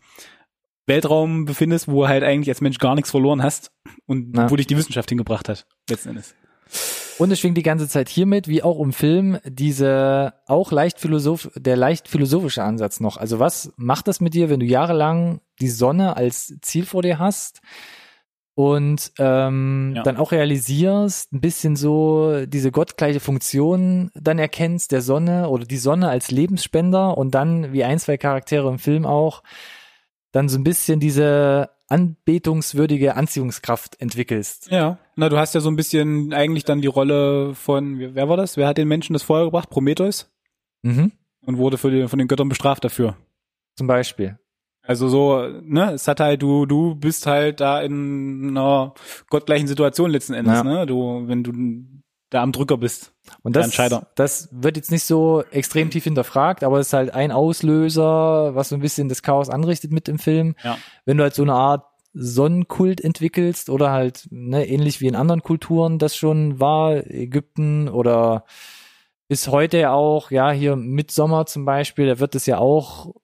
Weltraum befindest, wo halt eigentlich als Mensch gar nichts verloren hast und Na. wo dich die Wissenschaft hingebracht hat, letzten Endes. Und es schwingt die ganze Zeit hiermit, wie auch im Film, diese auch leicht philosoph der leicht philosophische Ansatz noch. Also was macht das mit dir, wenn du jahrelang die Sonne als Ziel vor dir hast und ähm, Ja. dann auch realisierst, ein bisschen so diese gottgleiche Funktion dann erkennst der Sonne oder die Sonne als Lebensspender und dann, wie ein, zwei Charaktere im Film auch, dann so ein bisschen diese anbetungswürdige Anziehungskraft entwickelst. Ja. Na, du hast ja so ein bisschen eigentlich dann die Rolle von, wer war das? Wer hat den Menschen das Feuer gebracht? Prometheus? Mhm. Und wurde für die, von den Göttern bestraft dafür. Zum Beispiel. Also so, ne, es hat halt, du, du bist halt da in einer gottgleichen Situation letzten Endes, Ja. ne? Du, wenn du da am Drücker bist. Und das, das wird jetzt nicht so extrem tief hinterfragt, aber es ist halt ein Auslöser, was so ein bisschen das Chaos anrichtet mit im Film. Ja. Wenn du halt so eine Art Sonnenkult entwickelst oder halt ne, ähnlich wie in anderen Kulturen das schon war, Ägypten oder bis heute ja auch, ja, hier Mitsommer zum Beispiel, da wird es ja auch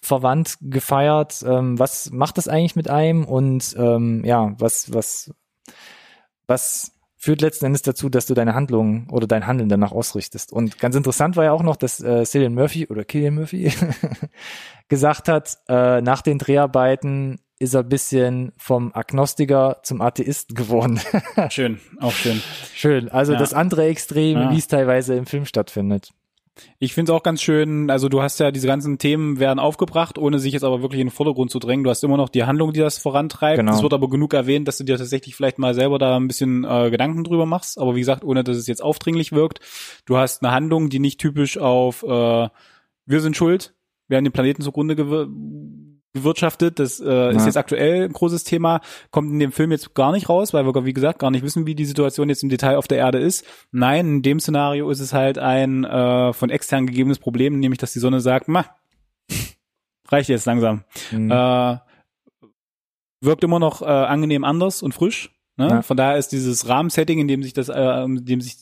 verwandt gefeiert. Ähm, was macht das eigentlich mit einem und ähm, ja, was, was, was führt letzten Endes dazu, dass du deine Handlungen oder dein Handeln danach ausrichtest. Und ganz interessant war ja auch noch, dass äh, Cillian Murphy oder Killian Murphy gesagt hat, äh, nach den Dreharbeiten ist er ein bisschen vom Agnostiker zum Atheisten geworden. Schön, auch schön. Schön. Also Ja. das andere Extrem, Ja. wie es teilweise im Film stattfindet. Ich finde es auch ganz schön, also du hast ja diese ganzen Themen werden aufgebracht, ohne sich jetzt aber wirklich in den Vordergrund zu drängen. Du hast immer noch die Handlung, die das vorantreibt. Genau. Es wird aber genug erwähnt, dass du dir tatsächlich vielleicht mal selber da ein bisschen äh, Gedanken drüber machst. Aber wie gesagt, ohne dass es jetzt aufdringlich wirkt. Du hast eine Handlung, die nicht typisch auf äh, wir sind schuld, wir haben den Planeten zugrunde gewirtschaftet. Das äh, ist Ja. jetzt aktuell ein großes Thema, kommt in dem Film jetzt gar nicht raus, weil wir, wie gesagt, gar nicht wissen, wie die Situation jetzt im Detail auf der Erde ist. Nein, in dem Szenario ist es halt ein äh, von extern gegebenes Problem, nämlich dass die Sonne sagt, ma, reicht jetzt langsam. Mhm. Äh, wirkt immer noch äh, angenehm anders und frisch. Ne? Ja. Von daher ist dieses Rahmensetting, in dem sich das, äh, in dem sich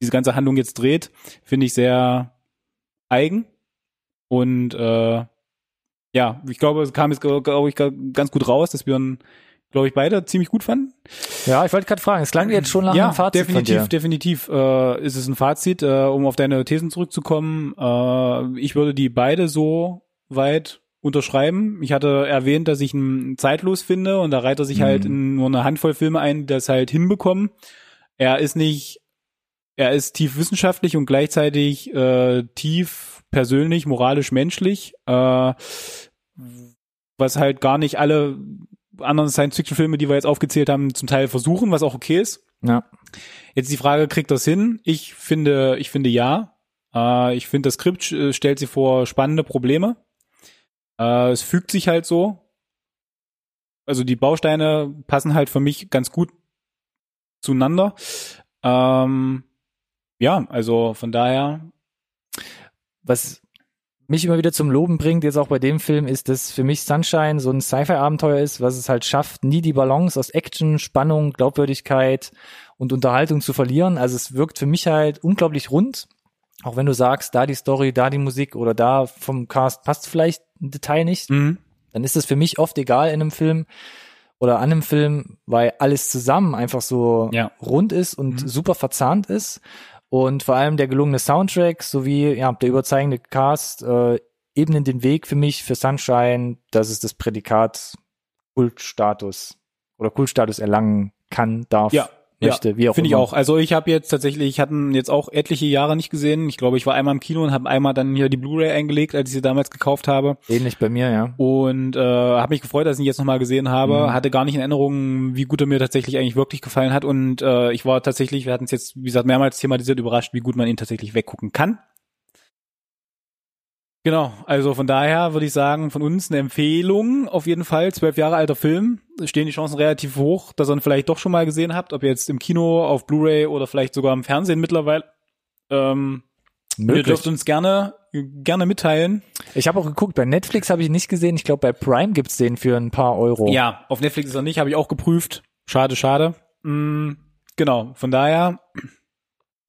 diese ganze Handlung jetzt dreht, finde ich sehr eigen. Und äh, ja, ich glaube, es kam jetzt, glaube ich, ganz gut raus, dass wir ihn, glaube ich, beide ziemlich gut fanden. ja, ich wollte gerade fragen, es klang jetzt schon nach ja, einem Fazit definitiv, von dir. definitiv äh, ist es ein Fazit, äh, um auf deine Thesen zurückzukommen. Äh, ich würde die beide so weit unterschreiben. Ich hatte erwähnt, dass ich ihn zeitlos finde und da reiht er sich Mhm. halt in nur eine Handvoll Filme ein, die das halt hinbekommen. Er ist nicht, er ist tief wissenschaftlich und gleichzeitig äh, tief persönlich, moralisch, menschlich, äh, was halt gar nicht alle anderen Science-Fiction-Filme, die wir jetzt aufgezählt haben, zum Teil versuchen, was auch okay ist. Ja. Jetzt die Frage, kriegt das hin? Ich finde, ich finde ja. Äh, ich finde, das Skript äh, stellt sie vor spannende Probleme. Äh, es fügt sich halt so. Also die Bausteine passen halt für mich ganz gut zueinander. Ähm, ja, also von daher. Was mich immer wieder zum Loben bringt, jetzt auch bei dem Film, ist, dass für mich Sunshine so ein Sci-Fi-Abenteuer ist, was es halt schafft, nie die Balance aus Action, Spannung, Glaubwürdigkeit und Unterhaltung zu verlieren. Also es wirkt für mich halt unglaublich rund. Auch wenn du sagst, da die Story, da die Musik oder da vom Cast passt vielleicht ein Detail nicht, Mhm. dann ist es für mich oft egal in einem Film oder an einem Film, weil alles zusammen einfach so Ja. rund ist und Mhm. super verzahnt ist. Und vor allem der gelungene Soundtrack sowie ja, der überzeugende Cast äh, ebnen den Weg für mich für Sunshine, dass es das Prädikat Kultstatus oder Kultstatus erlangen kann, darf, Ja, möchte, wie auch Finde ich auch. Also ich habe jetzt tatsächlich, ich hatte ihn jetzt auch etliche Jahre nicht gesehen. Ich glaube, ich war einmal im Kino und habe einmal dann hier die Blu-ray eingelegt, als ich sie damals gekauft habe. Ähnlich bei mir, ja. Und äh, habe mich gefreut, dass ich ihn jetzt nochmal gesehen habe. Mhm. Hatte gar nicht in Erinnerung, wie gut er mir tatsächlich eigentlich wirklich gefallen hat. Und äh, ich war tatsächlich, wir hatten es jetzt, wie gesagt, mehrmals thematisiert, überrascht, wie gut man ihn tatsächlich weggucken kann. Genau, also von daher würde ich sagen, von uns eine Empfehlung auf jeden Fall. Zwölf Jahre alter Film. Stehen die Chancen relativ hoch, dass ihr ihn vielleicht doch schon mal gesehen habt, ob jetzt im Kino, auf Blu-ray oder vielleicht sogar im Fernsehen mittlerweile. Ähm, ihr dürft uns gerne gerne mitteilen. Ich habe auch geguckt, bei Netflix habe ich nicht gesehen. Ich glaube, bei Prime gibt's den für ein paar Euro. Ja, auf Netflix ist er nicht, habe ich auch geprüft. Schade, schade. Mm, genau, von daher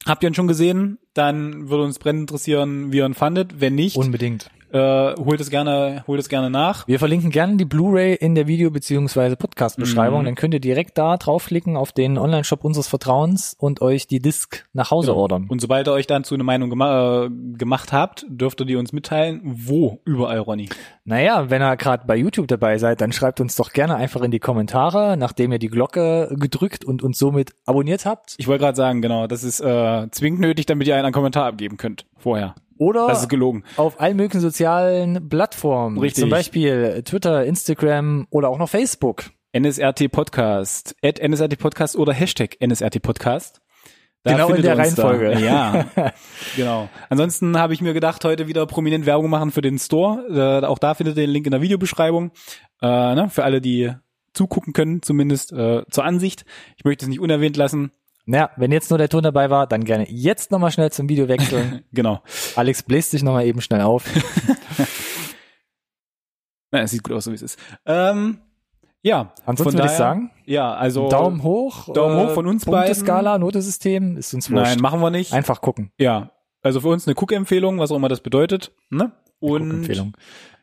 habt ihr ihn schon gesehen, dann würde uns brennend interessieren, wie ihr ihn fandet. Wenn nicht, Unbedingt. Äh, holt es gerne, holt es gerne nach. Wir verlinken gerne die Blu-ray in der Video- bzw. Podcast-Beschreibung. Mhm. Dann könnt ihr direkt da draufklicken auf den Online-Shop unseres Vertrauens und euch die Disc nach Hause Genau. ordern. Und sobald ihr euch dann zu einer Meinung gema äh, gemacht habt, dürft ihr die uns mitteilen. Wo überall, Ronny? Naja, wenn ihr gerade bei YouTube dabei seid, dann schreibt uns doch gerne einfach in die Kommentare, nachdem ihr die Glocke gedrückt und uns somit abonniert habt. Ich wollte gerade sagen, genau, das ist äh, zwingend nötig, damit ihr einen Kommentar abgeben könnt. Vorher. Oder Das ist gelogen. auf allen möglichen sozialen Plattformen. Richtig. Zum Beispiel Twitter, Instagram oder auch noch Facebook. NSRT Podcast, at NSRT Podcast oder Hashtag NSRT Podcast. Da Genau in der Reihenfolge. Da. Ja, genau. Ansonsten habe ich mir gedacht, heute wieder prominent Werbung machen für den Store. Äh, auch da findet ihr den Link in der Videobeschreibung. Äh, ne, für alle, die zugucken können, zumindest äh, zur Ansicht. Ich möchte es nicht unerwähnt lassen. Naja, wenn jetzt nur der Ton dabei war, dann gerne jetzt nochmal schnell zum Video wechseln. Genau. Alex bläst sich nochmal eben schnell auf. Na, es sieht gut aus, so wie es ist. Ähm, ja. Ansonsten würde ich sagen, Ja, also Daumen hoch. Daumen hoch von uns beiden. Punkteskala, Notesystem, ist uns wurscht. Nein, machen wir nicht. Einfach gucken. Ja, also für uns eine Cook-Empfehlung, was auch immer das bedeutet. Ne? Und Guckempfehlung.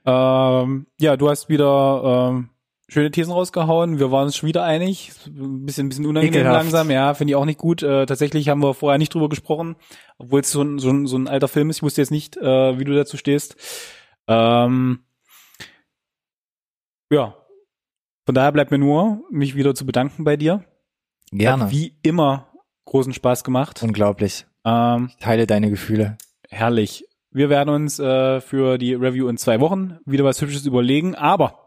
ähm, ja, du hast wieder ähm, schöne Thesen rausgehauen. Wir waren uns schon wieder einig. Ein bisschen, ein bisschen unangenehm Ekelhaft. langsam. Ja, finde ich auch nicht gut. Äh, tatsächlich haben wir vorher nicht drüber gesprochen, obwohl es so ein, so, ein, so ein alter Film ist. Ich wusste jetzt nicht, äh, wie du dazu stehst. Ähm, ja, von daher bleibt mir nur, mich wieder zu bedanken bei dir. Gerne. Hat wie immer großen Spaß gemacht. Unglaublich. Ähm, Ich teile deine Gefühle. Herrlich. Wir werden uns äh, für die Review in zwei Wochen wieder was Hübsches überlegen, aber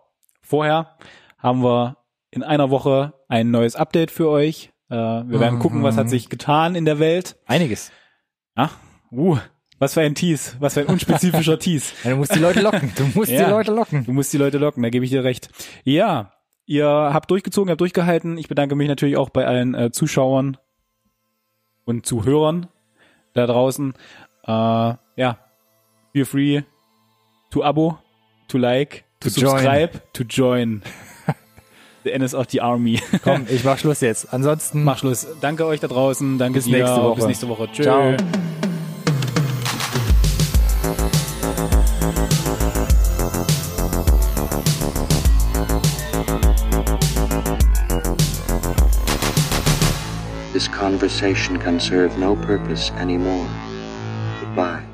vorher haben wir in einer Woche ein neues Update für euch. Äh, wir werden Mhm. gucken, was hat sich getan in der Welt. Einiges. Ja, uh, was für ein Tease, was für ein unspezifischer Tease. Ja, du musst die Leute locken. Du musst Ja. die Leute locken. Du musst die Leute locken, da gebe ich dir recht. Ja, ihr habt durchgezogen, habt durchgehalten. Ich bedanke mich natürlich auch bei allen äh, Zuschauern und Zuhörern da draußen. Äh, ja, feel free to abo, to like, to, To join. subscribe, to join. The NSRT Army. Komm, ich mach Schluss jetzt. Ansonsten Mach Schluss. Danke euch da draußen. Danke Bis dir. nächste Woche. Bis nächste Woche. Tschö. Ciao. This conversation can serve no purpose anymore. Goodbye.